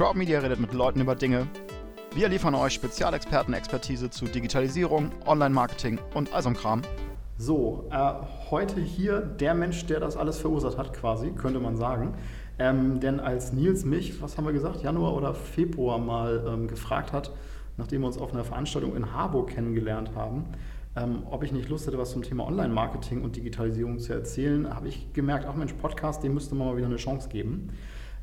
Crowd Media redet mit Leuten über Dinge. Wir liefern euch Spezialexperten-Expertise zu Digitalisierung, Online-Marketing und all so Kram. So, äh, heute hier der Mensch, der das alles verursacht hat, quasi, könnte man sagen. Ähm, denn als Nils mich, was haben wir gesagt, Januar oder Februar mal ähm, gefragt hat, nachdem wir uns auf einer Veranstaltung in Harburg kennengelernt haben, ähm, ob ich nicht Lust hätte, was zum Thema Online-Marketing und Digitalisierung zu erzählen, habe ich gemerkt, ach Mensch, Podcast, dem müsste man mal wieder eine Chance geben.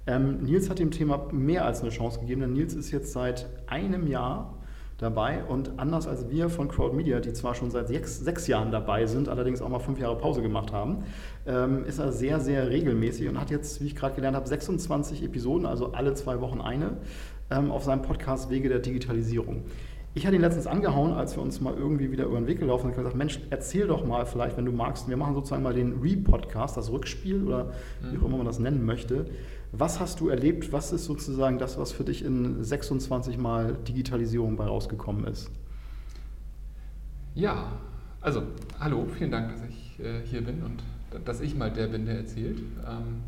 Ähm, Nils hat dem Thema mehr als eine Chance gegeben, denn Nils ist jetzt seit einem Jahr dabei und anders als wir von Crowd Media, die zwar schon seit sechs, sechs Jahren dabei sind, allerdings auch mal fünf Jahre Pause gemacht haben, ähm, ist er sehr, sehr regelmäßig und hat jetzt, wie ich gerade gelernt habe, 26 Episoden, also alle zwei Wochen eine, ähm, auf seinem Podcast Wege der Digitalisierung. Ich hatte ihn letztens angehauen, als wir uns mal irgendwie wieder über den Weg gelaufen sind und gesagt, Mensch, erzähl doch mal vielleicht, wenn du magst, wir machen sozusagen mal den Re-Podcast, das Rückspiel oder wie auch immer man das nennen möchte. Was hast du erlebt? Was ist sozusagen das, was für dich in 26 Mal Digitalisierung bei rausgekommen ist? Ja, also hallo, vielen Dank, dass ich äh, hier bin und dass ich mal der bin, der erzählt. Ähm,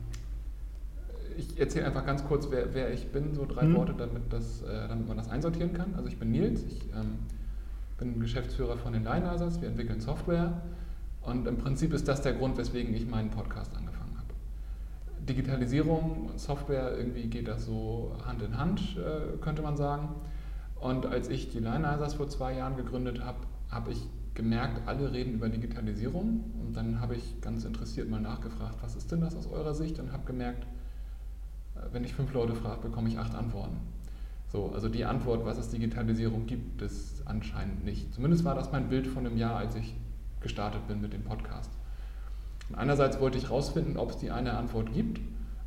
ich erzähle einfach ganz kurz, wer, wer ich bin, so drei mhm. Worte, damit, das, äh, damit man das einsortieren kann. Also ich bin Nils, ich ähm, bin Geschäftsführer von den Lineizers, wir entwickeln Software und im Prinzip ist das der Grund, weswegen ich meinen Podcast angefangen Digitalisierung, Software, irgendwie geht das so Hand in Hand, äh, könnte man sagen. Und als ich die Lineizers vor zwei Jahren gegründet habe, habe ich gemerkt, alle reden über Digitalisierung. Und dann habe ich ganz interessiert mal nachgefragt, was ist denn das aus eurer Sicht? Und habe gemerkt, wenn ich fünf Leute frage, bekomme ich acht Antworten. So, also die Antwort, was es Digitalisierung gibt, ist anscheinend nicht. Zumindest war das mein Bild von einem Jahr, als ich gestartet bin mit dem Podcast. Einerseits wollte ich herausfinden, ob es die eine Antwort gibt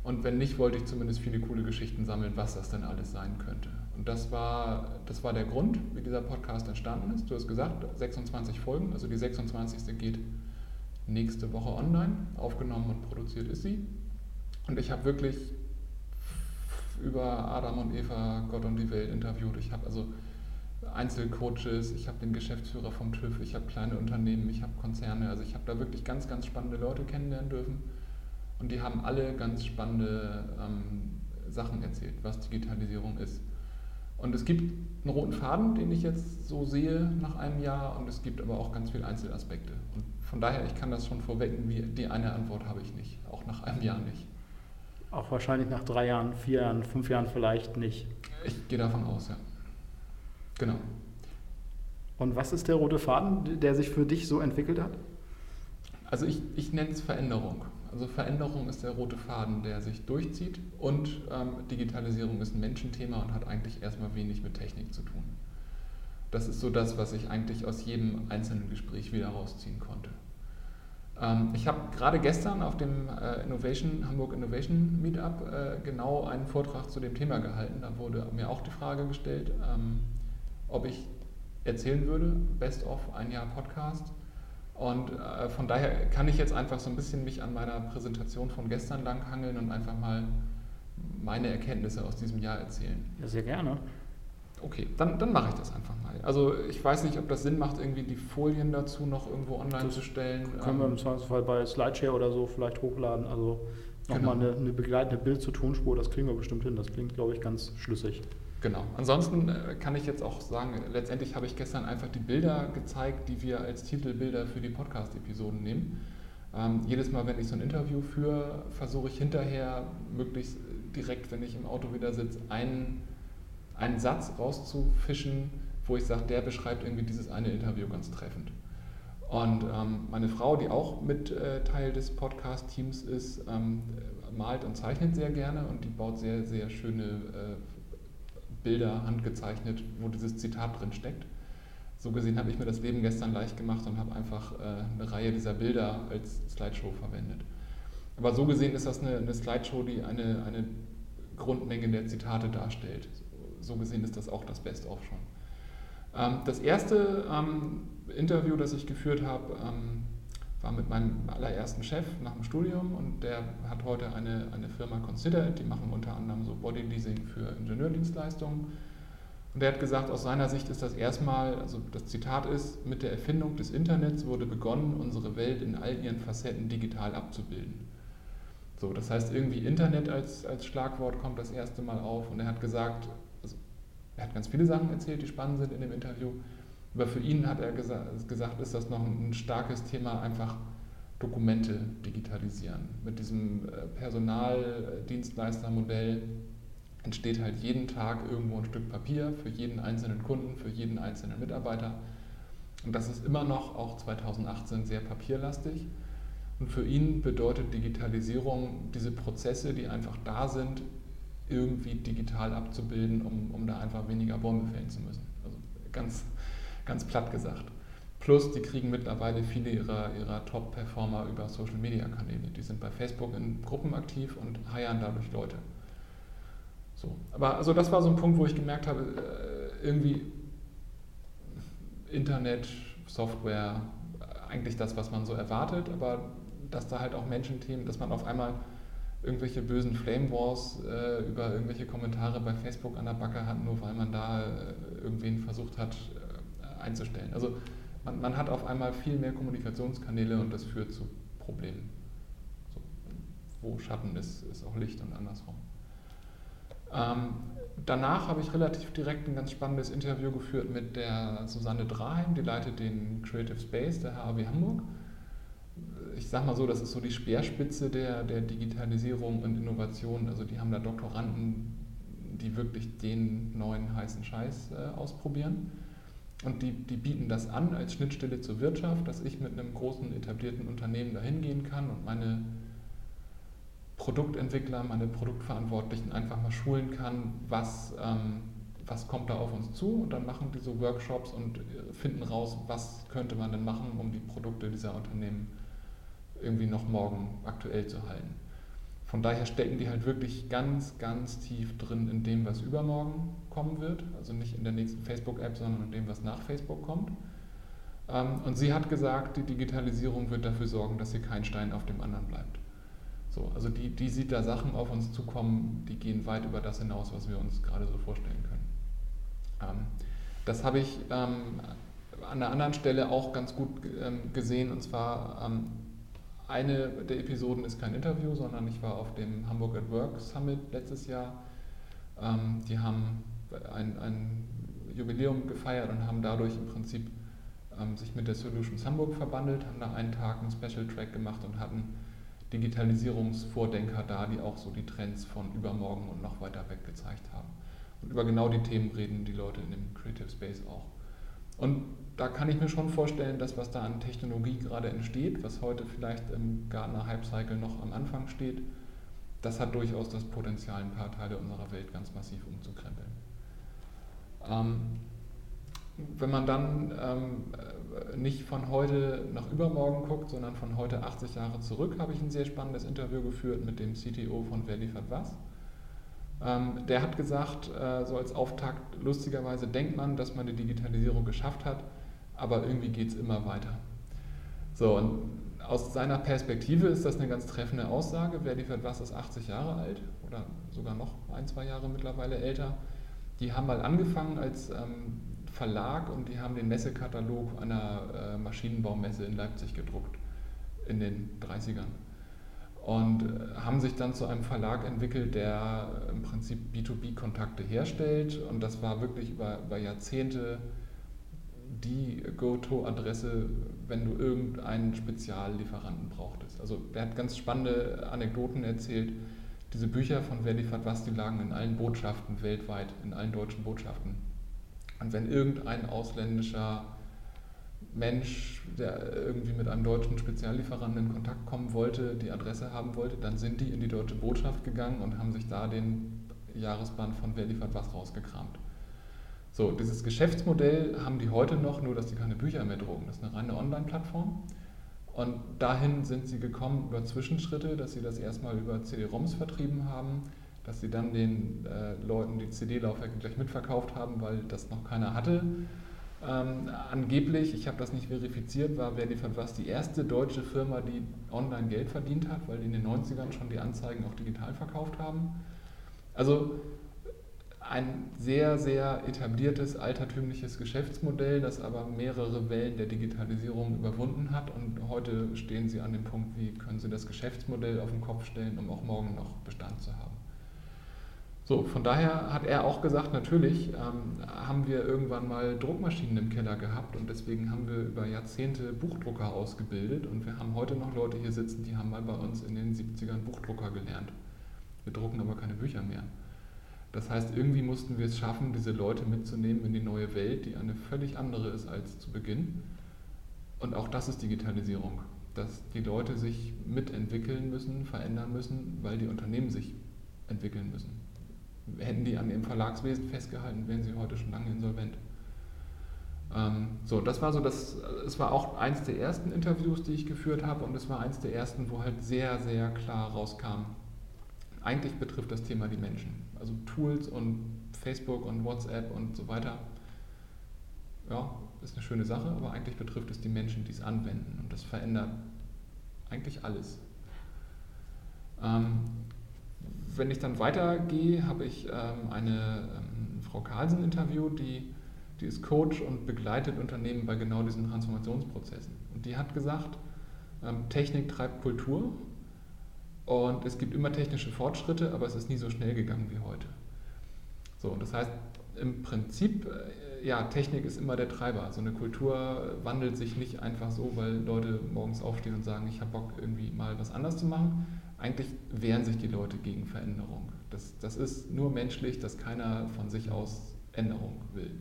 und wenn nicht, wollte ich zumindest viele coole Geschichten sammeln, was das denn alles sein könnte. Und das war, das war der Grund, wie dieser Podcast entstanden ist. Du hast gesagt, 26 Folgen, also die 26. geht nächste Woche online. Aufgenommen und produziert ist sie. Und ich habe wirklich über Adam und Eva, Gott und die Welt interviewt. Ich habe also Einzelcoaches, ich habe den Geschäftsführer vom TÜV, ich habe kleine Unternehmen, ich habe Konzerne. Also ich habe da wirklich ganz, ganz spannende Leute kennenlernen dürfen. Und die haben alle ganz spannende ähm, Sachen erzählt, was Digitalisierung ist. Und es gibt einen roten Faden, den ich jetzt so sehe nach einem Jahr, und es gibt aber auch ganz viele Einzelaspekte. Und von daher, ich kann das schon vorwecken, wie die eine Antwort habe ich nicht, auch nach einem Jahr nicht. Auch wahrscheinlich nach drei Jahren, vier Jahren, fünf Jahren vielleicht nicht. Ich gehe davon aus, ja. Genau. Und was ist der rote Faden, der sich für dich so entwickelt hat? Also ich, ich nenne es Veränderung. Also Veränderung ist der rote Faden, der sich durchzieht und ähm, Digitalisierung ist ein Menschenthema und hat eigentlich erstmal wenig mit Technik zu tun. Das ist so das, was ich eigentlich aus jedem einzelnen Gespräch wieder rausziehen konnte. Ähm, ich habe gerade gestern auf dem äh, Innovation, Hamburg Innovation Meetup äh, genau einen Vortrag zu dem Thema gehalten. Da wurde mir auch die Frage gestellt, ähm, ob ich erzählen würde, Best of ein Jahr Podcast. Und äh, von daher kann ich jetzt einfach so ein bisschen mich an meiner Präsentation von gestern langhangeln und einfach mal meine Erkenntnisse aus diesem Jahr erzählen. Ja, sehr gerne. Okay, dann, dann mache ich das einfach mal. Also ich weiß nicht, ob das Sinn macht, irgendwie die Folien dazu noch irgendwo online das zu stellen. Können wir im ähm, Zweifelsfall bei Slideshare oder so vielleicht hochladen. Also nochmal genau. eine, eine begleitende Bild zur Tonspur, das kriegen wir bestimmt hin. Das klingt, glaube ich, ganz schlüssig. Genau. Ansonsten äh, kann ich jetzt auch sagen, letztendlich habe ich gestern einfach die Bilder gezeigt, die wir als Titelbilder für die Podcast-Episoden nehmen. Ähm, jedes Mal, wenn ich so ein Interview führe, versuche ich hinterher möglichst direkt, wenn ich im Auto wieder sitze, einen einen Satz rauszufischen, wo ich sage, der beschreibt irgendwie dieses eine Interview ganz treffend. Und ähm, meine Frau, die auch mit äh, Teil des Podcast-Teams ist, ähm, malt und zeichnet sehr gerne und die baut sehr, sehr schöne äh, Bilder handgezeichnet, wo dieses Zitat drin steckt. So gesehen habe ich mir das Leben gestern leicht gemacht und habe einfach äh, eine Reihe dieser Bilder als Slideshow verwendet. Aber so gesehen ist das eine, eine Slideshow, die eine, eine Grundmenge der Zitate darstellt so gesehen ist das auch das Best-of schon. Ähm, das erste ähm, Interview, das ich geführt habe, ähm, war mit meinem allerersten Chef nach dem Studium und der hat heute eine, eine Firma Consider die machen unter anderem so Bodyleasing für Ingenieurdienstleistungen. Und er hat gesagt, aus seiner Sicht ist das erstmal, also das Zitat ist, mit der Erfindung des Internets wurde begonnen, unsere Welt in all ihren Facetten digital abzubilden. So, das heißt, irgendwie Internet als, als Schlagwort kommt das erste Mal auf und er hat gesagt, also, er hat ganz viele Sachen erzählt, die spannend sind in dem Interview, aber für ihn hat er gesa gesagt, ist das noch ein starkes Thema, einfach Dokumente digitalisieren. Mit diesem äh, Personaldienstleistermodell entsteht halt jeden Tag irgendwo ein Stück Papier für jeden einzelnen Kunden, für jeden einzelnen Mitarbeiter. Und das ist immer noch, auch 2018, sehr papierlastig. Und für ihn bedeutet Digitalisierung diese Prozesse, die einfach da sind, irgendwie digital abzubilden, um, um da einfach weniger Bäume fällen zu müssen. Also ganz, ganz platt gesagt. Plus, die kriegen mittlerweile viele ihrer, ihrer Top-Performer über Social-Media-Kanäle. Die sind bei Facebook in Gruppen aktiv und heiern dadurch Leute. So. Aber also das war so ein Punkt, wo ich gemerkt habe, äh, irgendwie Internet, Software, eigentlich das, was man so erwartet, aber dass da halt auch Menschenthemen, dass man auf einmal irgendwelche bösen Flame Wars äh, über irgendwelche Kommentare bei Facebook an der Backe hat, nur weil man da äh, irgendwen versucht hat einzustellen. Also man, man, hat auf einmal viel mehr Kommunikationskanäle und das führt zu Problemen. So, wo Schatten ist, ist auch Licht und andersrum. Ähm, danach habe ich relativ direkt ein ganz spannendes Interview geführt mit der Susanne Draheim, die leitet den Creative Space der HAW Hamburg ich sage mal so, das ist so die Speerspitze der, der Digitalisierung und Innovation. Also die haben da Doktoranden, die wirklich den neuen heißen Scheiß äh, ausprobieren. Und die, die bieten das an als Schnittstelle zur Wirtschaft, dass ich mit einem großen etablierten Unternehmen dahin gehen kann und meine Produktentwickler, meine Produktverantwortlichen einfach mal schulen kann, was, ähm, was kommt da auf uns zu. Und dann machen die so Workshops und äh, finden raus, was könnte man denn machen, um die Produkte dieser Unternehmen irgendwie noch morgen aktuell zu halten. Von daher stecken die halt wirklich ganz, ganz tief drin in dem, was übermorgen kommen wird. Also nicht in der nächsten Facebook-App, sondern in dem, was nach Facebook kommt. Ähm, und sie hat gesagt, die Digitalisierung wird dafür sorgen, dass hier kein Stein auf dem anderen bleibt. So, also die, die sieht da Sachen auf uns zukommen, die gehen weit über das hinaus, was wir uns gerade so vorstellen können. Ähm, das habe ich ähm, an einer anderen Stelle auch ganz gut gesehen, und zwar eine der Episoden ist kein Interview, sondern ich war auf dem Hamburg at Work Summit letztes Jahr. Ähm, die haben ein, ein, Jubiläum gefeiert und haben dadurch im Prinzip ähm, sich mit der Solutions Hamburg verbandelt, haben da einen Tag einen Special Track gemacht und hatten Digitalisierungsvordenker da, die auch so die Trends von übermorgen und noch weiter weg gezeigt haben. Und über genau die Themen reden die Leute in dem Creative Space auch. Und da kann ich mir schon vorstellen, dass was da an Technologie gerade entsteht, was heute vielleicht im Gartner Hype Cycle noch am Anfang steht, das hat durchaus das Potenzial, ein paar Teile unserer Welt ganz massiv umzukrempeln. Ähm, wenn man dann ähm, nicht von heute nach übermorgen guckt, sondern von heute 80 Jahre zurück, habe ich ein sehr spannendes Interview geführt mit dem CTO von Wer liefert was. Ähm, der hat gesagt, äh, so als Auftakt, lustigerweise denkt man, dass man die Digitalisierung geschafft hat, aber irgendwie geht es immer weiter. So, und aus seiner Perspektive ist das eine ganz treffende Aussage. Wer liefert was, ist 80 Jahre alt oder sogar noch ein, zwei Jahre mittlerweile älter. Die haben mal angefangen als ähm, Verlag und die haben den Messekatalog einer äh, Maschinenbaumesse in Leipzig gedruckt in den 30ern und äh, haben sich dann zu einem Verlag entwickelt, der im Prinzip B2B-Kontakte herstellt und das war wirklich über, über Jahrzehnte die Go-To-Adresse, wenn du irgendeinen Speziallieferanten brauchtest. Also der hat ganz spannende Anekdoten erzählt. Diese Bücher von Wer liefert was, die lagen in allen Botschaften weltweit, in allen deutschen Botschaften. Und wenn irgendein ausländischer Mensch, der irgendwie mit einem deutschen Speziallieferanten in Kontakt kommen wollte, die Adresse haben wollte, dann sind die in die deutsche Botschaft gegangen und haben sich da den Jahresband von Wer liefert was rausgekramt. So, dieses Geschäftsmodell haben die heute noch, nur dass die keine Bücher mehr drucken. Das ist eine reine Online-Plattform. Und dahin sind sie gekommen über Zwischenschritte, dass sie das erstmal über CD-ROMs vertrieben haben, dass sie dann den äh, Leuten die CD-Laufwerke gleich mitverkauft haben, weil das noch keiner hatte. Ähm, angeblich, ich habe das nicht verifiziert, war Verifat was die erste deutsche Firma, die online Geld verdient hat, weil die in den 90ern schon die Anzeigen auch digital verkauft haben. Also ein sehr, sehr etabliertes, altertümliches Geschäftsmodell, das aber mehrere Wellen der Digitalisierung überwunden hat. Und heute stehen Sie an dem Punkt, wie können Sie das Geschäftsmodell auf den Kopf stellen, um auch morgen noch Bestand zu haben. So, von daher hat er auch gesagt, natürlich ähm, haben wir irgendwann mal Druckmaschinen im Keller gehabt und deswegen haben wir über Jahrzehnte Buchdrucker ausgebildet und wir haben heute noch Leute hier sitzen, die haben mal bei uns in den 70ern Buchdrucker gelernt. Wir drucken aber keine Bücher mehr. Das heißt, irgendwie mussten wir es schaffen, diese Leute mitzunehmen in die neue Welt, die eine völlig andere ist als zu Beginn. Und auch das ist Digitalisierung, dass die Leute sich mitentwickeln müssen, verändern müssen, weil die Unternehmen sich entwickeln müssen hätten die an ihrem Verlagswesen festgehalten, wären sie heute schon lange insolvent. Ähm, so, das war so das, es war auch eins der ersten Interviews, die ich geführt habe und es war eins der ersten, wo halt sehr, sehr klar rauskam, eigentlich betrifft das Thema die Menschen. Also Tools und Facebook und WhatsApp und so weiter. Ja, ist eine schöne Sache, aber eigentlich betrifft es die Menschen, die es anwenden und das verändert eigentlich alles. Ähm, wenn ich dann weitergehe, habe ich ähm, eine ähm, Frau Carlsen interviewt, die, die ist Coach und begleitet Unternehmen bei genau diesen Transformationsprozessen. Und die hat gesagt, ähm, Technik treibt Kultur und es gibt immer technische Fortschritte, aber es ist nie so schnell gegangen wie heute. So, und das heißt, im Prinzip, äh, ja, Technik ist immer der Treiber. So eine Kultur wandelt sich nicht einfach so, weil Leute morgens aufstehen und sagen, ich habe Bock, irgendwie mal was anders zu machen, eigentlich wehren sich die Leute gegen Veränderung. Das, das ist nur menschlich, dass keiner von sich aus Änderung will.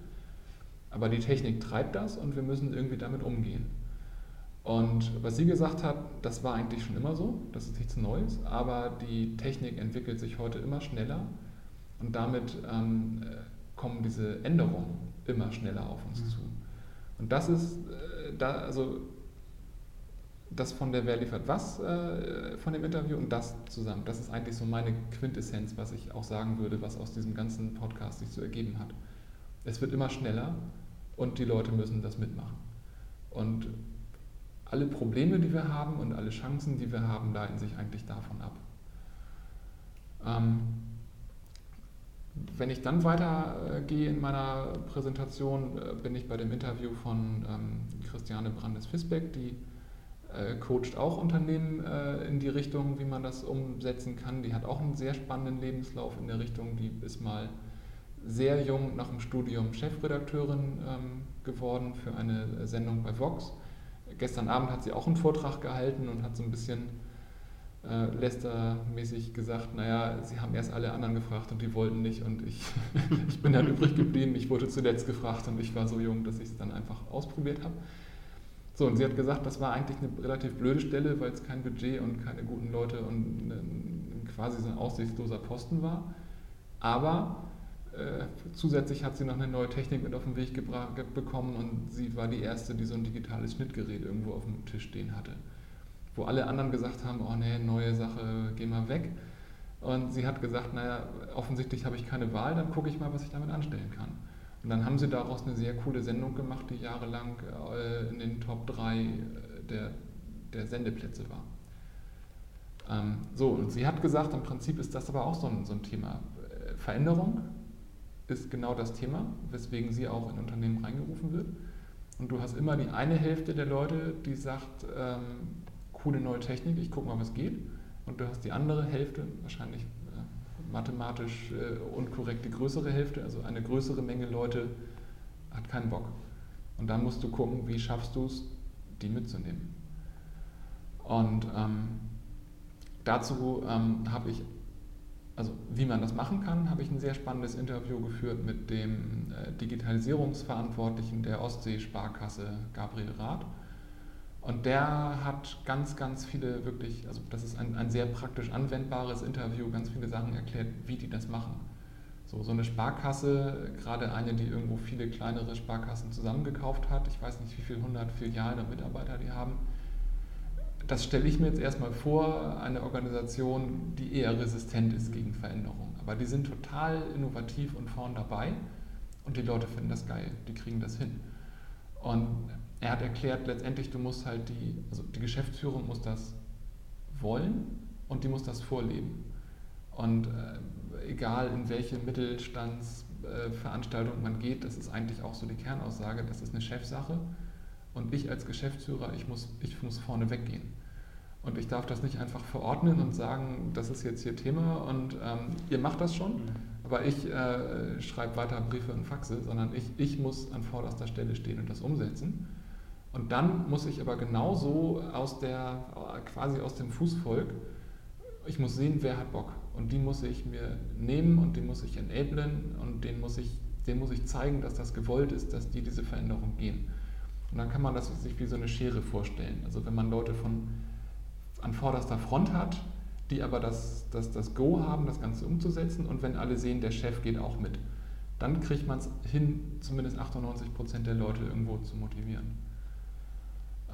Aber die Technik treibt das und wir müssen irgendwie damit umgehen. Und was sie gesagt hat, das war eigentlich schon immer so, das ist nichts Neues, aber die Technik entwickelt sich heute immer schneller und damit ähm, kommen diese Änderungen immer schneller auf uns mhm. zu. Und das ist, äh, da, also das von der Wer liefert was äh, von dem Interview und das zusammen. Das ist eigentlich so meine Quintessenz, was ich auch sagen würde, was aus diesem ganzen Podcast sich so ergeben hat. Es wird immer schneller und die Leute müssen das mitmachen. Und alle Probleme, die wir haben und alle Chancen, die wir haben, leiten sich eigentlich davon ab. Ähm, wenn ich dann weitergehe in meiner Präsentation, äh, bin ich bei dem Interview von ähm, Christiane Brandes-Fisbeck, die äh, coacht auch Unternehmen äh, in die Richtung, wie man das umsetzen kann. Die hat auch einen sehr spannenden Lebenslauf in der Richtung. Die ist mal sehr jung nach dem Studium Chefredakteurin ähm, geworden für eine Sendung bei Vox. Gestern Abend hat sie auch einen Vortrag gehalten und hat so ein bisschen äh, Lester-mäßig gesagt, naja, sie haben erst alle anderen gefragt und die wollten nicht und ich, ich bin dann übrig geblieben. Ich wurde zuletzt gefragt und ich war so jung, dass ich es dann einfach ausprobiert habe. So, und sie hat gesagt, das war eigentlich eine relativ blöde Stelle, weil es kein Budget und keine guten Leute und quasi so ein aussichtsloser Posten war. Aber äh, zusätzlich hat sie noch eine neue Technik mit auf den Weg bekommen und sie war die Erste, die so ein digitales Schnittgerät irgendwo auf dem Tisch stehen hatte. Wo alle anderen gesagt haben, oh nee, neue Sache, geh mal weg. Und sie hat gesagt, naja, offensichtlich habe ich keine Wahl, dann gucke ich mal, was ich damit anstellen kann. Und dann haben sie daraus eine sehr coole Sendung gemacht, die jahrelang äh, in den Top 3 äh, der, der Sendeplätze war. Ähm, so, und sie hat gesagt, im Prinzip ist das aber auch so ein, so ein Thema. Äh, Veränderung ist genau das Thema, weswegen sie auch in Unternehmen reingerufen wird. Und du hast immer die eine Hälfte der Leute, die sagt, ähm, coole neue Technik, ich gucke mal, was geht. Und du hast die andere Hälfte, wahrscheinlich mathematisch äh, unkorrekt die größere Hälfte, also eine größere Menge Leute hat keinen Bock. Und dann musst du gucken, wie schaffst du es, die mitzunehmen. Und ähm, dazu ähm, habe ich, also wie man das machen kann, habe ich ein sehr spannendes Interview geführt mit dem äh, Digitalisierungsverantwortlichen der Ostsee-Sparkasse, Gabriel Rath. Und der hat ganz, ganz viele wirklich, also das ist ein, ein sehr praktisch anwendbares Interview, ganz viele Sachen erklärt, wie die das machen. So, so eine Sparkasse, gerade eine, die irgendwo viele kleinere Sparkassen zusammengekauft hat, ich weiß nicht, wie viele hundert Filialen und Mitarbeiter die haben, das stelle ich mir jetzt erstmal vor, eine Organisation, die eher resistent ist gegen Veränderungen. Aber die sind total innovativ und vorn dabei und die Leute finden das geil, die kriegen das hin. Und er hat erklärt, letztendlich, du musst halt die, also die Geschäftsführung muss das wollen und die muss das vorleben. Und äh, egal in welche Mittelstandsveranstaltung man geht, das ist eigentlich auch so die Kernaussage, das ist eine Chefsache und ich als Geschäftsführer, ich muss, ich muss vorne weggehen. Und ich darf das nicht einfach verordnen und sagen, das ist jetzt hier Thema und ähm, ihr macht das schon, mhm. aber ich äh, schreibe weiter Briefe und Faxe, sondern ich, ich muss an vorderster Stelle stehen und das umsetzen. Und dann muss ich aber genauso aus der, quasi aus dem Fußvolk, ich muss sehen, wer hat Bock. Und die muss ich mir nehmen und den muss ich enablen und den muss ich, den muss ich zeigen, dass das gewollt ist, dass die diese Veränderung gehen. Und dann kann man das sich wie so eine Schere vorstellen. Also wenn man Leute von an vorderster Front hat, die aber das, das, das Go haben, das Ganze umzusetzen und wenn alle sehen, der Chef geht auch mit, dann kriegt man es hin, zumindest 98 Prozent der Leute irgendwo zu motivieren.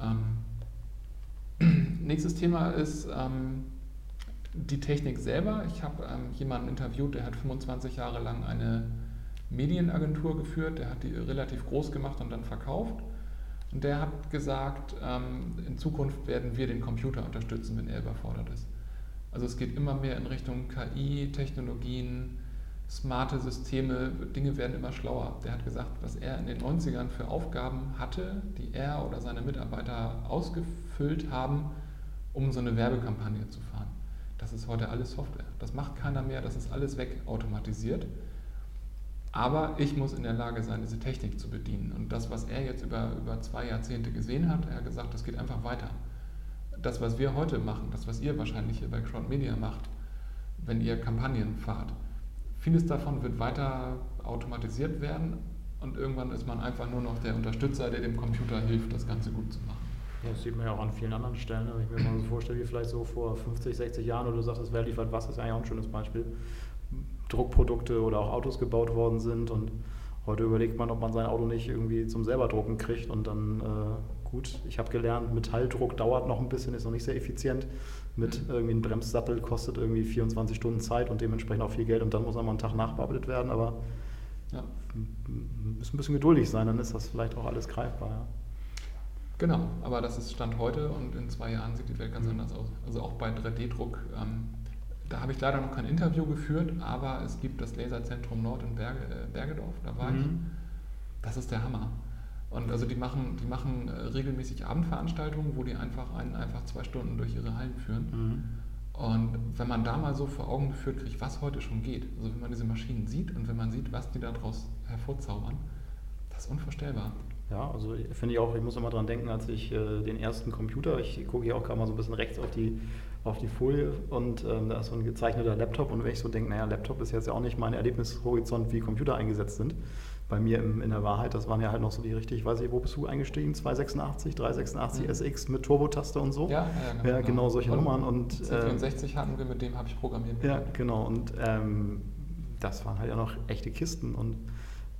Ähm, nächstes Thema ist ähm, die Technik selber. Ich habe ähm, jemanden interviewt, der hat 25 Jahre lang eine Medienagentur geführt, der hat die relativ groß gemacht und dann verkauft. Und der hat gesagt, ähm, in Zukunft werden wir den Computer unterstützen, wenn er überfordert ist. Also es geht immer mehr in Richtung KI, Technologien, smarte Systeme, Dinge werden immer schlauer. Der hat gesagt, was er in den 90ern für Aufgaben hatte, die er oder seine Mitarbeiter ausgefüllt haben, um so eine Werbekampagne zu fahren. Das ist heute alles Software. Das macht keiner mehr, das ist alles wegautomatisiert. Aber ich muss in der Lage sein, diese Technik zu bedienen. Und das, was er jetzt über, über zwei Jahrzehnte gesehen hat, er hat gesagt, das geht einfach weiter. Das, was wir heute machen, das, was ihr wahrscheinlich hier bei Crowd Media macht, wenn ihr Kampagnen fahrt, vieles davon wird weiter automatisiert werden und irgendwann ist man einfach nur noch der Unterstützer, der dem Computer hilft, das Ganze gut zu machen. Ja, das sieht man ja auch an vielen anderen Stellen. Wenn ich mir mal so vorstelle, wie vielleicht so vor 50, 60 Jahren, oder du sagst, wer liefert was, ist eigentlich auch ein schönes Beispiel. Druckprodukte oder auch Autos gebaut worden sind und heute überlegt man, ob man sein Auto nicht irgendwie zum selber drucken kriegt und dann äh, gut, ich habe gelernt, Metalldruck dauert noch ein bisschen, ist noch nicht sehr effizient. Mit irgendwie einem Bremssattel kostet irgendwie 24 Stunden Zeit und dementsprechend auch viel Geld und dann muss einmal einen Tag nachbearbeitet werden, aber ja. müssen ein bisschen geduldig sein, dann ist das vielleicht auch alles greifbar. Ja. Genau, aber das ist Stand heute und in zwei Jahren sieht die Welt ganz mhm. anders aus. Also auch bei 3D-Druck ähm, da habe ich leider noch kein Interview geführt, aber es gibt das Laserzentrum Nord in Berge, äh, Bergedorf, da war mhm. ich. Das ist der Hammer. Und also die machen, die machen äh, regelmäßig Abendveranstaltungen, wo die einfach einen einfach zwei Stunden durch ihre Hallen führen. Mhm. Und wenn man da mal so vor Augen geführt kriegt, was heute schon geht, also wenn man diese Maschinen sieht und wenn man sieht, was die daraus hervorzaubern, das ist unvorstellbar. Ja, also finde ich auch, ich muss immer dran denken, als ich äh, den ersten Computer, ich gucke hier auch gerade mal so ein bisschen rechts auf die auf die Folie und ähm, da ist so ein gezeichneter Laptop und wenn ich so denke, naja, Laptop ist jetzt ja auch nicht mein Erlebnishorizont, wie Computer eingesetzt sind. Bei mir im, in der Wahrheit, das waren ja halt noch so die richtig, ich weiß nicht, wo bist du eingestiegen? 286, 386 mhm. SX mit Turbotaste und so. Ja, ja, genau, ja, genau solche und Nummern. Und, C64 äh, hatten wir, mit dem habe ich programmiert. Ja, genau. Und ähm, das waren halt ja noch echte Kisten und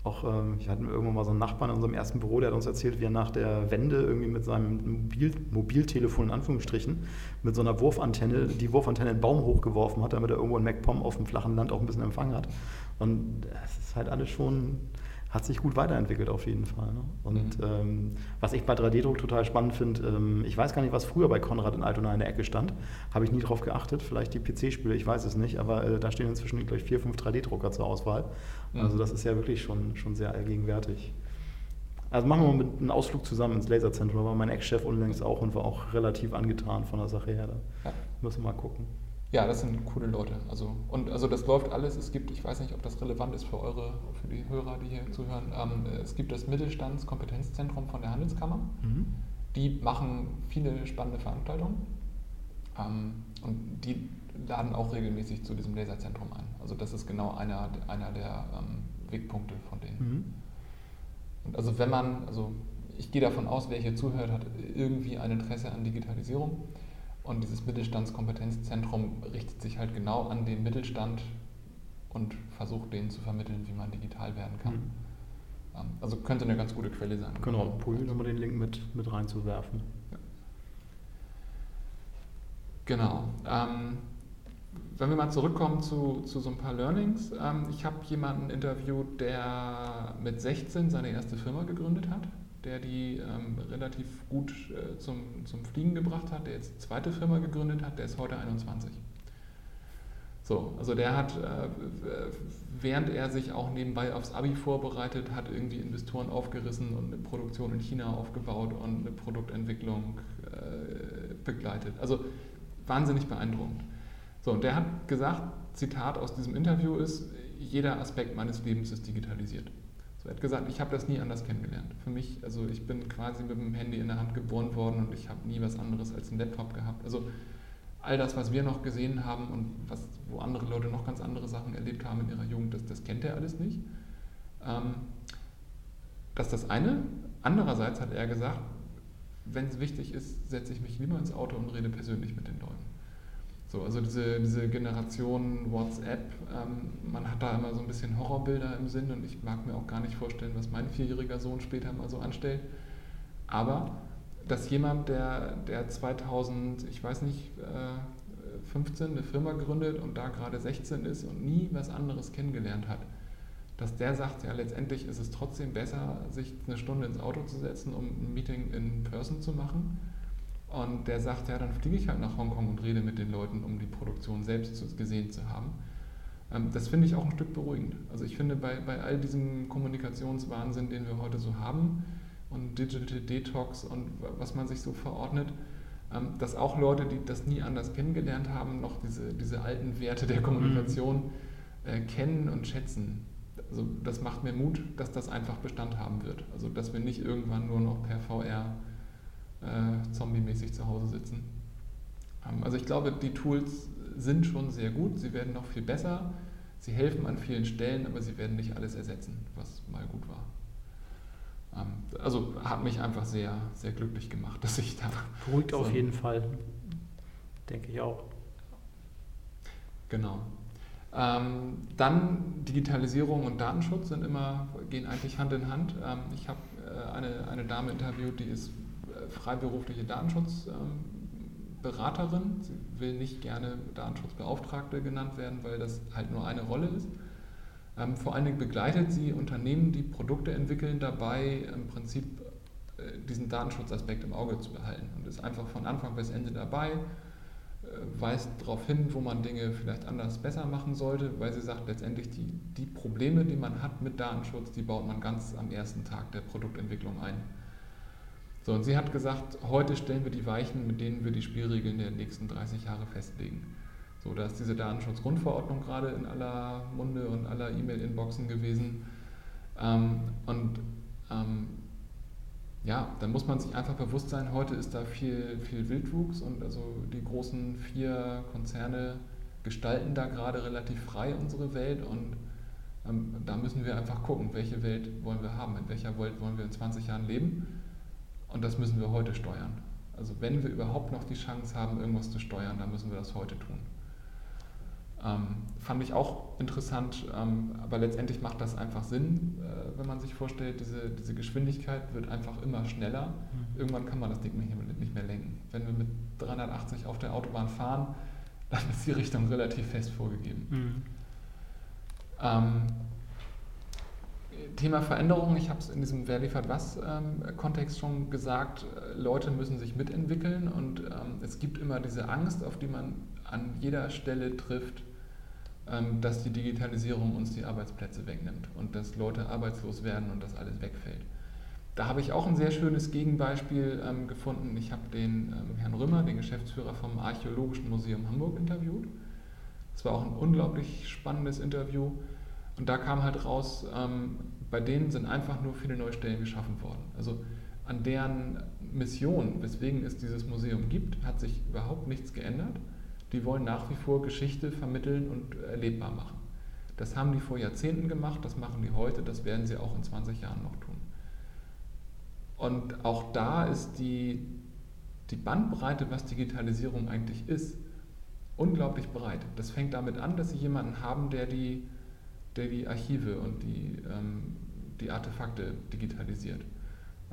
auch, ähm, ich hatte irgendwann mal so einen Nachbarn in unserem ersten Büro, der hat uns erzählt, wie er nach der Wende irgendwie mit seinem Mobil Mobiltelefon in Anführungsstrichen mit so einer Wurfantenne, die Wurfantenne in den Baum hochgeworfen hat, damit er irgendwo in MacPom auf dem flachen Land auch ein bisschen Empfang hat. Und es ist halt alles schon hat sich gut weiterentwickelt auf jeden Fall. Ne? Und mhm. ähm, was ich bei 3D-Druck total spannend finde, ähm, ich weiß gar nicht, was früher bei Konrad in Altona in der Ecke stand, habe ich nie drauf geachtet, vielleicht die PC-Spiele, ich weiß es nicht, aber äh, da stehen inzwischen, glaube ich, vier, fünf 3D-Drucker zur Auswahl. Mhm. Also das ist ja wirklich schon, schon sehr allgegenwärtig. Also machen wir mal mit einem Ausflug zusammen ins Laserzentrum, da war mein Ex-Chef unlängst auch und war auch relativ angetan von der Sache her. Da ja. müssen wir mal gucken. Ja, das sind coole Leute. Also, und also das läuft alles. Es gibt, ich weiß nicht, ob das relevant ist für eure, für die Hörer, die hier zuhören. Ähm, es gibt das Mittelstandskompetenzzentrum von der Handelskammer. Mhm. Die machen viele spannende Veranstaltungen. Ähm, und die laden auch regelmäßig zu diesem Laserzentrum ein. Also das ist genau einer, einer der ähm, Wegpunkte von denen. Mhm. Und also wenn man, also ich gehe davon aus, wer hier zuhört, hat irgendwie ein Interesse an Digitalisierung. Und dieses Mittelstandskompetenzzentrum richtet sich halt genau an den Mittelstand und versucht denen zu vermitteln, wie man digital werden kann. Mhm. Ähm, also könnte eine ganz gute Quelle sein. Genau, probieren wir den Link mit, mit reinzuwerfen. Ja. Genau. Ähm, wenn wir mal zurückkommen zu, zu so ein paar Learnings. Ähm, ich habe jemanden interviewt, der mit 16 seine erste Firma gegründet hat der die ähm, relativ gut äh, zum, zum Fliegen gebracht hat, der jetzt eine zweite Firma gegründet hat, der ist heute 21. So, also der hat, äh, während er sich auch nebenbei aufs Abi vorbereitet, hat irgendwie Investoren aufgerissen und eine Produktion in China aufgebaut und eine Produktentwicklung äh, begleitet. Also wahnsinnig beeindruckend. So, und der hat gesagt, Zitat aus diesem Interview ist, jeder Aspekt meines Lebens ist digitalisiert. Er hat gesagt, ich habe das nie anders kennengelernt. Für mich, also ich bin quasi mit dem Handy in der Hand geboren worden und ich habe nie was anderes als einen Laptop gehabt. Also all das, was wir noch gesehen haben und was, wo andere Leute noch ganz andere Sachen erlebt haben in ihrer Jugend, das, das kennt er alles nicht. Ähm, das ist das eine. Andererseits hat er gesagt, wenn es wichtig ist, setze ich mich lieber ins Auto und rede persönlich mit den Leuten. So, also diese, diese Generation WhatsApp, ähm, man hat da immer so ein bisschen Horrorbilder im Sinn und ich mag mir auch gar nicht vorstellen, was mein vierjähriger Sohn später mal so anstellt. Aber dass jemand, der, der 2000, ich weiß nicht, äh, 15 eine Firma gründet und da gerade 16 ist und nie was anderes kennengelernt hat, dass der sagt, ja, letztendlich ist es trotzdem besser, sich eine Stunde ins Auto zu setzen, um ein Meeting in Person zu machen. Und der sagt, ja, dann fliege ich halt nach Hongkong und rede mit den Leuten, um die Produktion selbst gesehen zu haben. Ähm, das finde ich auch ein Stück beruhigend. Also ich finde, bei, bei all diesem Kommunikationswahnsinn, den wir heute so haben, und Digital Detox und was man sich so verordnet, ähm, dass auch Leute, die das nie anders kennengelernt haben, noch diese, diese alten Werte der Kommunikation äh, kennen und schätzen. Also das macht mir Mut, dass das einfach Bestand haben wird. Also dass wir nicht irgendwann nur noch per VR äh, zombie-mäßig zu Hause sitzen. Ähm, also ich glaube, die Tools sind schon sehr gut, sie werden noch viel besser, sie helfen an vielen Stellen, aber sie werden nicht alles ersetzen, was mal gut war. Ähm, also hat mich einfach sehr, sehr glücklich gemacht, dass ich da. Beruhigt so auf jeden Fall, denke ich auch. Genau. Ähm, dann Digitalisierung und Datenschutz sind immer, gehen eigentlich Hand in Hand. Ähm, ich habe äh, eine, eine Dame interviewt, die ist freiberufliche Datenschutzberaterin. Sie will nicht gerne Datenschutzbeauftragte genannt werden, weil das halt nur eine Rolle ist. Ähm, vor allen Dingen begleitet sie Unternehmen, die Produkte entwickeln, dabei im Prinzip äh, diesen Datenschutzaspekt im Auge zu behalten und ist einfach von Anfang bis Ende dabei, äh, weist darauf hin, wo man Dinge vielleicht anders besser machen sollte, weil sie sagt, letztendlich die, die Probleme, die man hat mit Datenschutz, die baut man ganz am ersten Tag der Produktentwicklung ein. So, und sie hat gesagt, heute stellen wir die Weichen, mit denen wir die Spielregeln der nächsten 30 Jahre festlegen. So, da ist diese Datenschutzgrundverordnung gerade in aller Munde und aller E-Mail-Inboxen gewesen. Ähm, und ähm, ja, dann muss man sich einfach bewusst sein, heute ist da viel, viel Wildwuchs und also die großen vier Konzerne gestalten da gerade relativ frei unsere Welt und ähm, da müssen wir einfach gucken, welche Welt wollen wir haben, in welcher Welt wollen wir in 20 Jahren leben und das müssen wir heute steuern. Also wenn wir überhaupt noch die Chance haben, irgendwas zu steuern, dann müssen wir das heute tun. Ähm, fand ich auch interessant, ähm, aber letztendlich macht das einfach Sinn, äh, wenn man sich vorstellt, diese, diese Geschwindigkeit wird einfach immer schneller. Mhm. Irgendwann kann man das Ding nicht mehr, nicht mehr lenken. Wenn wir mit 380 auf der Autobahn fahren, dann ist die Richtung relativ fest vorgegeben. Mhm. Ähm, Thema Veränderung, ich habe es in diesem Wer liefert was ähm, schon gesagt, Leute müssen sich mitentwickeln und ähm, es gibt immer diese Angst, auf die man an jeder Stelle trifft, ähm, dass die Digitalisierung uns die Arbeitsplätze wegnimmt und dass Leute arbeitslos werden und das alles wegfällt. Da habe ich auch ein sehr schönes Gegenbeispiel gefunden. Ich habe den Herrn Römer, den Geschäftsführer vom Archäologischen Museum Hamburg, interviewt. Es war auch ein unglaublich spannendes Interview. Und da kam halt raus, ähm, bei denen sind einfach nur viele neue Stellen geschaffen worden. Also an deren Mission, weswegen es dieses Museum gibt, hat sich überhaupt nichts geändert die wollen nach wie vor Geschichte vermitteln und erlebbar machen. Das haben die vor Jahrzehnten gemacht, das machen die heute, das werden sie auch in 20 Jahren noch tun. Und auch da ist die, die Bandbreite, was Digitalisierung eigentlich ist, unglaublich breit. Das fängt damit an, dass sie jemanden haben, der die, der die Archive und die, ähm, die Artefakte digitalisiert.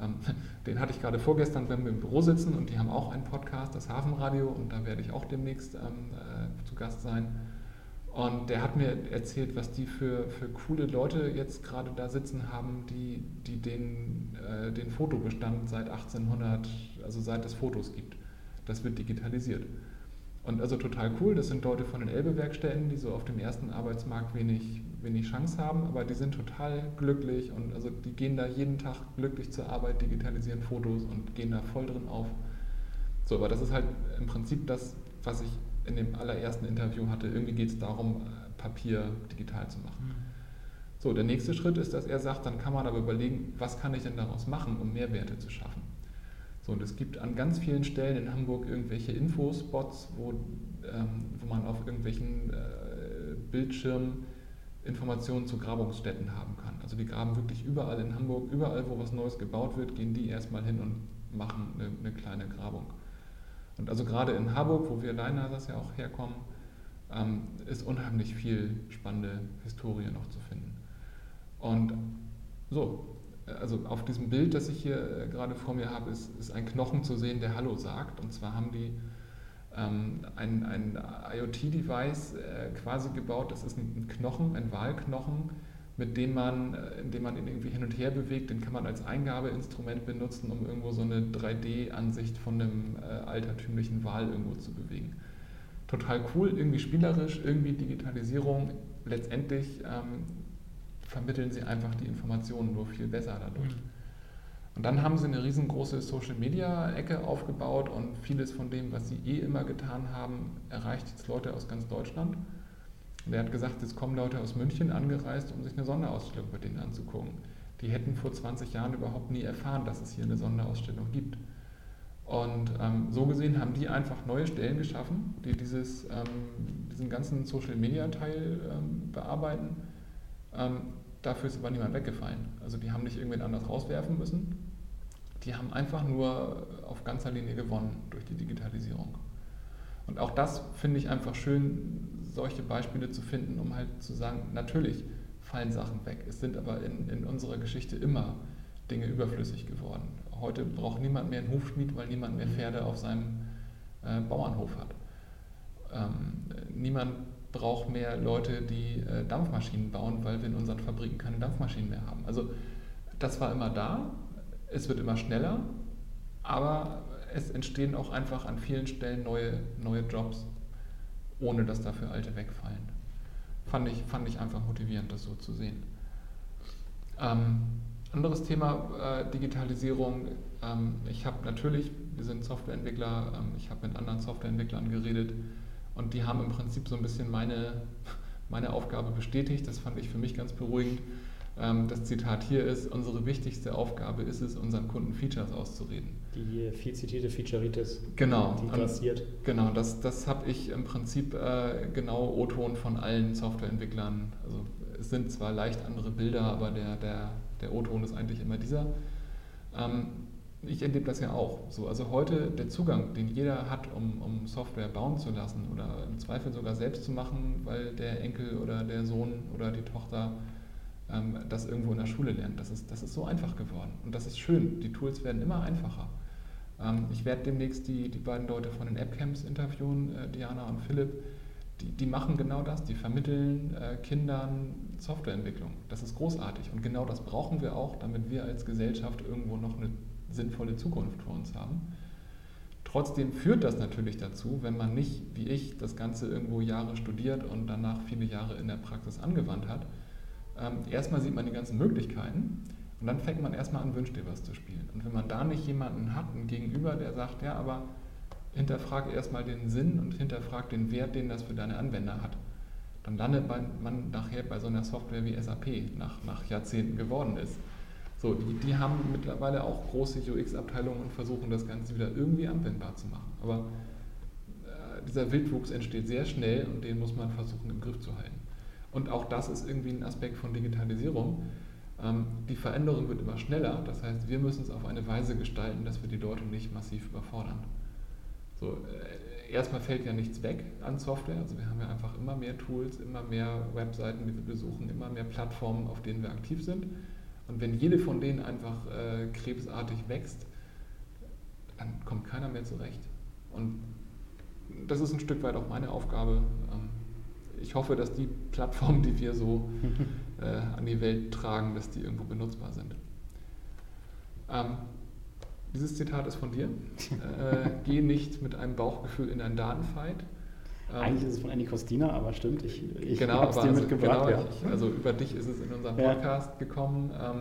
Ähm, den hatte ich gerade vorgestern, wenn wir im Büro sitzen und die haben auch einen Podcast, das Hafenradio, und da werde ich auch demnächst ähm, äh, zu Gast sein. Und der hat mir erzählt, was die für, für coole Leute jetzt gerade da sitzen haben, die, die den, äh, den Fotobestand seit 1800, also seit es Fotos gibt. Das wird digitalisiert. Und also total cool, das sind Leute von den Elbe-Werkstätten, die so auf dem ersten Arbeitsmarkt wenig, wenig Chance haben, aber die sind total glücklich und also die gehen da jeden Tag glücklich zur Arbeit, digitalisieren Fotos und gehen da voll drin auf. So, aber das ist halt im Prinzip das, was ich in dem allerersten Interview hatte. Irgendwie geht es darum, Papier digital zu machen. Mhm. So, der nächste Schritt ist, dass er sagt, dann kann man aber überlegen, was kann ich denn daraus machen, um Mehrwerte zu schaffen. So, und es gibt an ganz vielen Stellen in Hamburg irgendwelche Infospots, wo, ähm, wo man auf irgendwelchen äh, Bildschirmen Informationen zu Grabungsstätten haben kann. Also die graben wirklich überall in Hamburg, überall wo was Neues gebaut wird, gehen die erstmal hin und machen eine, eine kleine Grabung. Und also gerade in Harburg, wo wir Leinhasers ja auch herkommen, ähm, ist unheimlich viel spannende Historie noch zu finden. Und so, also auf diesem Bild, das ich hier äh, gerade vor mir habe, ist, ist ein Knochen zu sehen, der Hallo sagt. Und zwar haben die ähm, ein, ein IoT-Device äh, quasi gebaut. Das ist ein Knochen, ein Wahlknochen, mit dem man, äh, indem man ihn irgendwie hin und her bewegt, den kann man als Eingabeinstrument benutzen, um irgendwo so eine 3D-Ansicht von einem äh, altertümlichen Wal irgendwo zu bewegen. Total cool, irgendwie spielerisch, irgendwie Digitalisierung. Letztendlich ähm, vermitteln sie einfach die Informationen nur viel besser dadurch. Mhm. Und dann haben sie eine riesengroße Social-Media-Ecke aufgebaut und vieles von dem, was sie eh immer getan haben, erreicht jetzt Leute aus ganz Deutschland. Und er hat gesagt, jetzt kommen Leute aus München angereist, um sich eine Sonderausstellung mit denen anzugucken. Die hätten vor 20 Jahren überhaupt nie erfahren, dass es hier eine Sonderausstellung gibt. Und ähm, so gesehen haben die einfach neue Stellen geschaffen, die dieses, ähm, diesen ganzen Social-Media-Teil ähm, bearbeiten ähm, dafür ist aber niemand weggefallen. Also die haben nicht irgendwen anders rauswerfen müssen. Die haben einfach nur auf ganzer Linie gewonnen durch die Digitalisierung. Und auch das finde ich einfach schön, solche Beispiele zu finden, um halt zu sagen, natürlich fallen Sachen weg. Es sind aber in, in unserer Geschichte immer Dinge überflüssig geworden. Heute braucht niemand mehr einen Hufschmied, weil niemand mehr Pferde auf seinem äh, Bauernhof hat. Ähm, niemand braucht mehr Leute, die äh, Dampfmaschinen bauen, weil wir in unseren Fabriken keine Dampfmaschinen mehr haben. Also das war immer da, es wird immer schneller, aber es entstehen auch einfach an vielen Stellen neue, neue Jobs, ohne dass dafür alte wegfallen. Fand ich, fand ich einfach motivierend, das so zu sehen. Ähm, anderes Thema, äh, Digitalisierung. Ähm, ich habe natürlich, wir sind Softwareentwickler, ähm, ich habe mit anderen Softwareentwicklern geredet, und die haben im Prinzip so ein bisschen meine, meine Aufgabe bestätigt. Das fand ich für mich ganz beruhigend. Ähm, das Zitat hier ist, unsere wichtigste Aufgabe ist es, unseren Kunden Features auszureden. Die viel zitierte Featureitis, genau. die grassiert. Genau, das, das habe ich im Prinzip äh, genau O-Ton von allen Softwareentwicklern. Also es sind zwar leicht andere Bilder, aber der, der, der O-Ton ist eigentlich immer dieser. Ähm, ich erlebe das ja auch. So, also heute der Zugang, den jeder hat, um, um Software bauen zu lassen oder im Zweifel sogar selbst zu machen, weil der Enkel oder der Sohn oder die Tochter ähm, das irgendwo in der Schule lernt. Das ist, das ist so einfach geworden und das ist schön. Die Tools werden immer einfacher. Ähm, ich werde demnächst die, die beiden Leute von den App-Camps interviewen, äh, Diana und Philipp. Die, die, machen genau das, die vermitteln äh, Kindern Softwareentwicklung. Das ist großartig und genau das brauchen wir auch, damit wir als Gesellschaft irgendwo noch eine sinnvolle Zukunft vor uns haben. Trotzdem führt das natürlich dazu, wenn man nicht, wie ich, das Ganze irgendwo Jahre studiert und danach viele Jahre in der Praxis angewandt hat. Ähm, erstmal sieht man die ganzen Möglichkeiten und dann fängt man erstmal an, Wünsch dir was zu spielen. Und wenn man da nicht jemanden hat, einen Gegenüber, der sagt, ja, aber hinterfrage erstmal den Sinn und hinterfrage den Wert, den das für deine Anwender hat, dann landet man nachher bei so einer Software wie SAP nach, nach Jahrzehnten geworden ist. So, die, die haben mittlerweile auch große UX-Abteilungen und versuchen das Ganze wieder irgendwie anwendbar zu machen. Aber äh, dieser Wildwuchs entsteht sehr schnell und den muss man versuchen im Griff zu halten. Und auch das ist irgendwie ein Aspekt von Digitalisierung. Ähm, die Veränderung wird immer schneller, das heißt, wir müssen es auf eine Weise gestalten, dass wir die Leute nicht massiv überfordern. So, äh, erstmal fällt ja nichts weg an Software, also wir haben ja einfach immer mehr Tools, immer mehr Webseiten, die wir besuchen, immer mehr Plattformen, auf denen wir aktiv sind. Und wenn jede von denen einfach äh, krebsartig wächst, dann kommt keiner mehr zurecht. Und das ist ein Stück weit auch meine Aufgabe. Ähm, ich hoffe, dass die Plattformen, die wir so äh, an die Welt tragen, dass die irgendwo benutzbar sind. Ähm, dieses Zitat ist von dir. Äh, geh nicht mit einem Bauchgefühl in einen Datenfight. Ähm, Eigentlich ist es von Andy Costina, aber stimmt, ich, ich genau, habe es dir also, mitgebracht. Genau, ja. ich, also über dich ist es in unseren Podcast ja. gekommen. Ähm,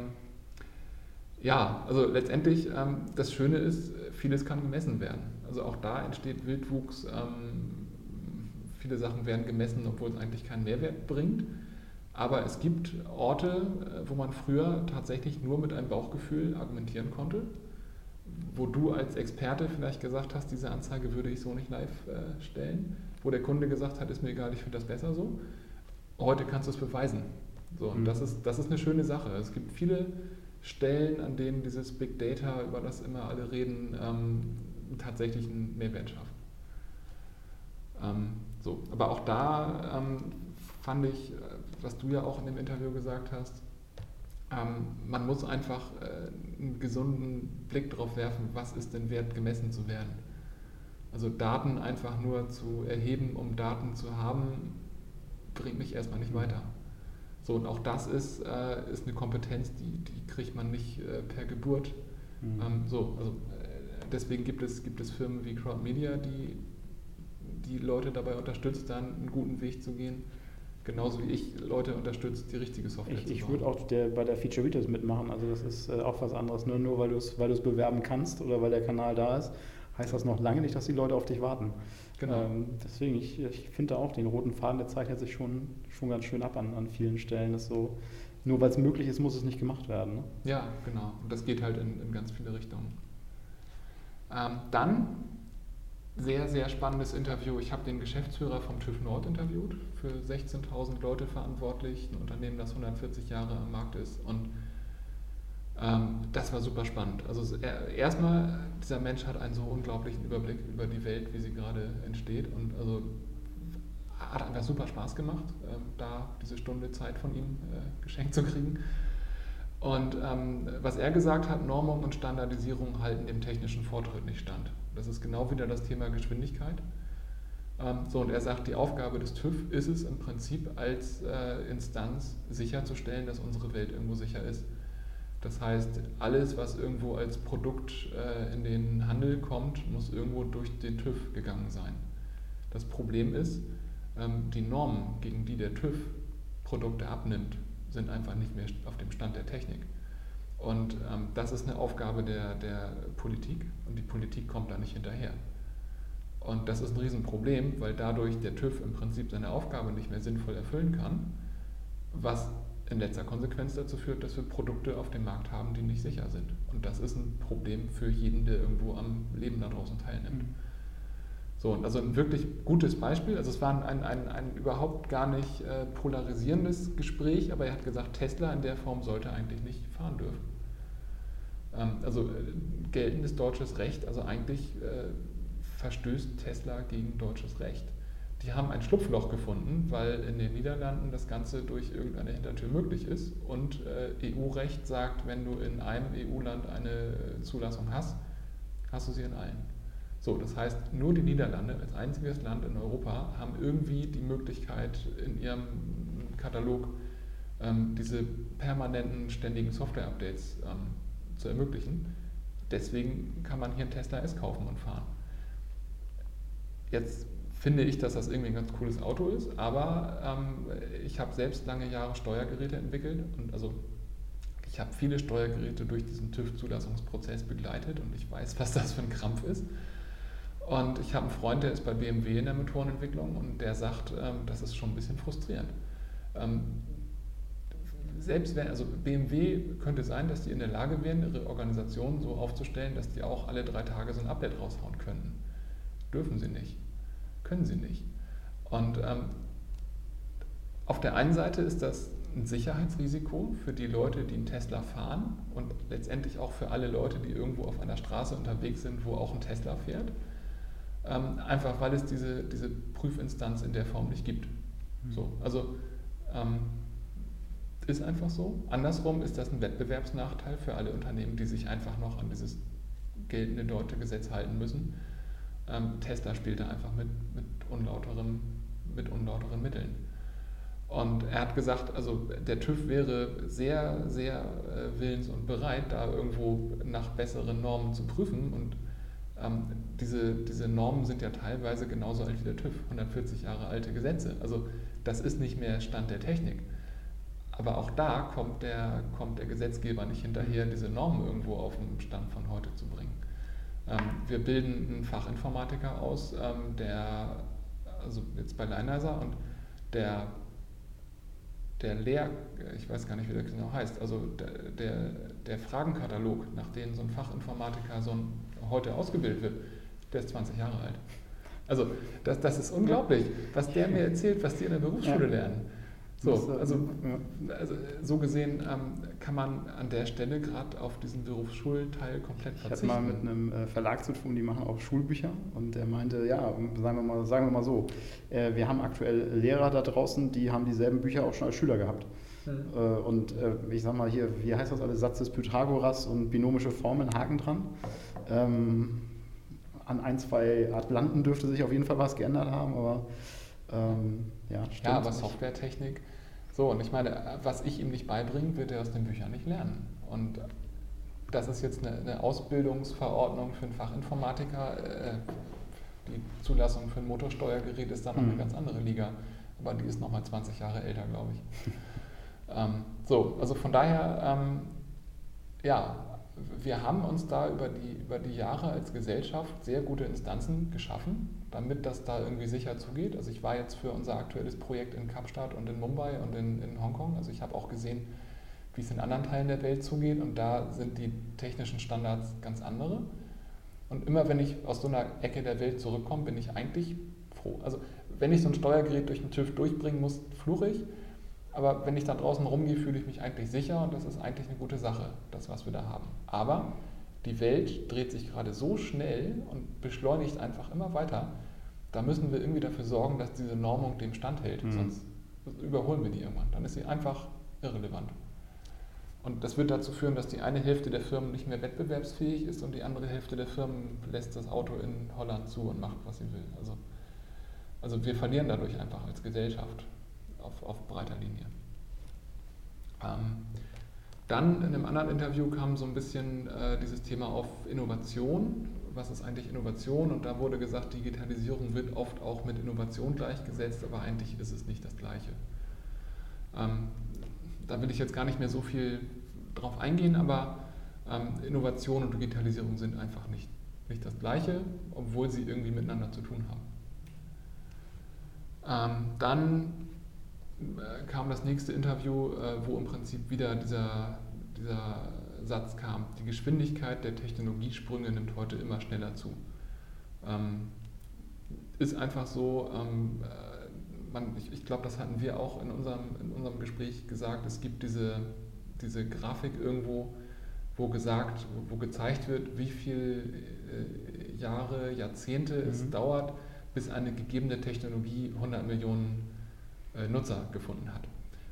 ja, also letztendlich, ähm, das Schöne ist, vieles kann gemessen werden. Also auch da entsteht Wildwuchs. Ähm, viele Sachen werden gemessen, obwohl es eigentlich keinen Mehrwert bringt. Aber es gibt Orte, äh, wo man früher tatsächlich nur mit einem Bauchgefühl argumentieren konnte, wo du als Experte vielleicht gesagt hast, diese Anzeige würde ich so nicht live äh, stellen, wo der Kunde gesagt hat, ist mir egal, ich finde das besser so. Heute kannst du es beweisen. So, und mhm. das, ist, das ist eine schöne Sache. Es gibt viele Stellen, an denen dieses Big Data, über das immer alle reden, ähm, tatsächlich einen Mehrwert schafft. Ähm, so, aber auch da ähm, fand ich, äh, was du ja auch in dem Interview gesagt hast, ähm, man muss einfach äh, einen gesunden Blick darauf werfen, was ist denn wert, gemessen zu werden. Also Daten einfach nur zu erheben, um Daten zu haben, bringt mich erstmal nicht weiter. So, und auch das ist, äh, ist eine Kompetenz, die, die kriegt man nicht äh, per Geburt. Mhm. Ähm, so, also äh, deswegen gibt es, gibt es Firmen wie Crowd Media, die die Leute dabei unterstützt, dann einen guten Weg zu gehen. Genauso wie ich Leute unterstützt, die richtige Software ich, zu bauen. Ich würde auch der, bei der Featureitis mitmachen. Also das ist äh, auch was anderes. Nur, nur weil du es weil bewerben kannst oder weil der Kanal da ist, heißt das noch lange nicht, dass die Leute auf dich warten. Genau. Ähm, deswegen, ich, ich finde auch den roten Faden, der zeichnet sich schon, schon ganz schön ab an, an vielen Stellen. Das so, nur weil es möglich ist, muss es nicht gemacht werden. Ne? Ja, genau. Und das geht halt in, in ganz viele Richtungen. Ähm, dann sehr, sehr spannendes Interview. Ich habe den Geschäftsführer vom TÜV Nord interviewt, für 16.000 Leute verantwortlich, ein Unternehmen, das 140 Jahre am Markt ist. Und das war super spannend. Also erstmal, dieser Mensch hat einen so unglaublichen Überblick über die Welt, wie sie gerade entsteht. Und also hat einfach super Spaß gemacht, ähm, da diese Stunde Zeit von ihm äh, geschenkt zu kriegen. Und ähm, was er gesagt hat, Normung und Standardisierung halten dem technischen Fortschritt nicht stand. Das ist genau wieder das Thema Geschwindigkeit. Ähm, so, und er sagt, die Aufgabe des TÜV ist es im Prinzip als äh, Instanz sicherzustellen, dass unsere Welt irgendwo sicher ist. Das heißt, alles, was irgendwo als Produkt äh, in den Handel kommt, muss irgendwo durch den TÜV gegangen sein. Das Problem ist, ähm, die Normen, gegen die der TÜV Produkte abnimmt, sind einfach nicht mehr auf dem Stand der Technik. Und ähm, das ist eine Aufgabe der, der Politik und die Politik kommt da nicht hinterher. Und das ist ein Riesenproblem, weil dadurch der TÜV im Prinzip seine Aufgabe nicht mehr sinnvoll erfüllen kann, was in letzter Konsequenz dazu führt, dass wir Produkte auf dem Markt haben, die nicht sicher sind. Und das ist ein Problem für jeden, der irgendwo am Leben da draußen teilnimmt. Mhm. So, also ein wirklich gutes Beispiel. Also es war ein, ein, ein überhaupt gar nicht äh, polarisierendes Gespräch, aber er hat gesagt, Tesla in der Form sollte eigentlich nicht fahren dürfen. Ähm, also äh, geltendes deutsches Recht, also eigentlich äh, verstößt Tesla gegen deutsches Recht. Die haben ein Schlupfloch gefunden, weil in den Niederlanden das Ganze durch irgendeine Hintertür möglich ist und äh, EU-Recht sagt, wenn du in einem EU-Land eine Zulassung hast, hast du sie in allen. So, das heißt, nur die Niederlande als einziges Land in Europa haben irgendwie die Möglichkeit, in ihrem Katalog ähm, diese permanenten, ständigen Software-Updates ähm, zu ermöglichen. Deswegen kann man hier einen Tesla S kaufen und fahren. Jetzt finde ich, dass das irgendwie ein ganz cooles Auto ist, aber ähm, ich habe selbst lange Jahre Steuergeräte entwickelt und also ich habe viele Steuergeräte durch diesen TÜV-Zulassungsprozess begleitet und ich weiß, was das für ein Krampf ist. Und ich habe einen Freund, der ist bei BMW in der Motorenentwicklung und der sagt, ähm, das ist schon ein bisschen frustrierend. Ähm, selbst wenn, also BMW könnte sein, dass die in der Lage wären, ihre Organisation so aufzustellen, dass die auch alle drei Tage so ein Update raushauen könnten. Dürfen sie nicht. Können sie nicht. Und ähm, auf der einen Seite ist das ein Sicherheitsrisiko für die Leute, die einen Tesla fahren und letztendlich auch für alle Leute, die irgendwo auf einer Straße unterwegs sind, wo auch ein Tesla fährt ähm, einfach weil es diese, diese Prüfinstanz in der Form nicht gibt. Mhm. So, also ähm, ist einfach so. Andersrum ist das ein Wettbewerbsnachteil für alle Unternehmen, die sich einfach noch an dieses geltende deutsche Gesetz halten müssen. Ähm, Tesla spielt da einfach mit, mit, unlauteren, mit unlauteren Mitteln. Und er hat gesagt, also der TÜV wäre sehr, sehr äh, willens und bereit, da irgendwo nach besseren Normen zu prüfen. Und ähm, diese, diese Normen sind ja teilweise genauso alt wie der TÜV, 140 Jahre alte Gesetze. Also das ist nicht mehr Stand der Technik. Aber auch da kommt der, kommt der Gesetzgeber nicht hinterher, diese Normen irgendwo auf den Stand von heute zu bringen. Ähm, wir bilden einen Fachinformatiker aus, ähm, der, also jetzt bei Leinheiser, und der, der Lehr, ich weiß gar nicht, wie der genau heißt, also der, der, der Fragenkatalog, nach dem so ein Fachinformatiker so ein, heute ausgebildet wird, der ist 20 Jahre alt. Also das, das ist unglaublich, was der mir erzählt, was die in der Berufsschule lernen. So, also, also so gesehen ähm, kann man an der Stelle gerade auf diesen Berufsschulteil komplett verzichten. Ich hatte mal mit einem äh, Verlag zu tun, die machen auch Schulbücher und der meinte, ja, sagen wir mal, sagen wir mal so, äh, wir haben aktuell Lehrer da draußen, die haben dieselben Bücher auch schon als Schüler gehabt. Mhm. Und ich sag mal hier, wie heißt das alles, Satz des Pythagoras und binomische Formeln, Haken dran. Ähm, an ein, zwei Atlanten dürfte sich auf jeden Fall was geändert haben, aber ähm, ja, stimmt. Ja, aber Softwaretechnik so, und ich meine, was ich ihm nicht beibringe, wird er aus den Büchern nicht lernen. Und das ist jetzt eine, eine Ausbildungsverordnung für einen Fachinformatiker. Äh, die Zulassung für ein Motorsteuergerät ist dann noch eine mhm. ganz andere Liga. Aber die ist nochmal 20 Jahre älter, glaube ich. ähm, so, also von daher, ähm, ja, wir haben uns da über die, über die Jahre als Gesellschaft sehr gute Instanzen geschaffen, damit das da irgendwie sicher zugeht. Also ich war jetzt für unser aktuelles Projekt in Kapstadt und in Mumbai und in, in Hongkong. Also ich habe auch gesehen, wie es in anderen Teilen der Welt zugeht und da sind die technischen Standards ganz andere. Und immer wenn ich aus so einer Ecke der Welt zurückkomme, bin ich eigentlich froh. Also wenn ich so ein Steuergerät durch den TÜV durchbringen muss, fluche ich. Aber wenn ich da draußen rumgehe, fühle ich mich eigentlich sicher und das ist eigentlich eine gute Sache, das, was wir da haben. Aber die Welt dreht sich gerade so schnell und beschleunigt einfach immer weiter, da müssen wir irgendwie dafür sorgen, dass diese Normung dem standhält, mhm. sonst überholen wir die irgendwann. Dann ist sie einfach irrelevant. Und das wird dazu führen, dass die eine Hälfte der Firmen nicht mehr wettbewerbsfähig ist und die andere Hälfte der Firmen lässt das Auto in Holland zu und macht, was sie will. Also, also wir verlieren dadurch einfach als Gesellschaft auf, auf breiter Linie. Ähm, dann in einem anderen Interview kam so ein bisschen äh, dieses Thema auf Innovation was ist eigentlich Innovation? Und da wurde gesagt, Digitalisierung wird oft auch mit Innovation gleichgesetzt, aber eigentlich ist es nicht das Gleiche. Ähm, da will ich jetzt gar nicht mehr so viel drauf eingehen, aber ähm, Innovation und Digitalisierung sind einfach nicht, nicht das Gleiche, obwohl sie irgendwie miteinander zu tun haben. Ähm, dann kam das nächste Interview, äh, wo im Prinzip wieder dieser, dieser Satz kam, die Geschwindigkeit der Technologiesprünge nimmt heute immer schneller zu. Ähm, ist einfach so, ähm, äh, man, ich, ich glaube, das hatten wir auch in unserem, in unserem Gespräch gesagt, es gibt diese, diese Grafik irgendwo, wo gesagt, wo, gezeigt wird, wie viele äh, Jahre, Jahrzehnte mhm. es dauert, bis eine gegebene Technologie 100 Millionen äh, Nutzer gefunden hat.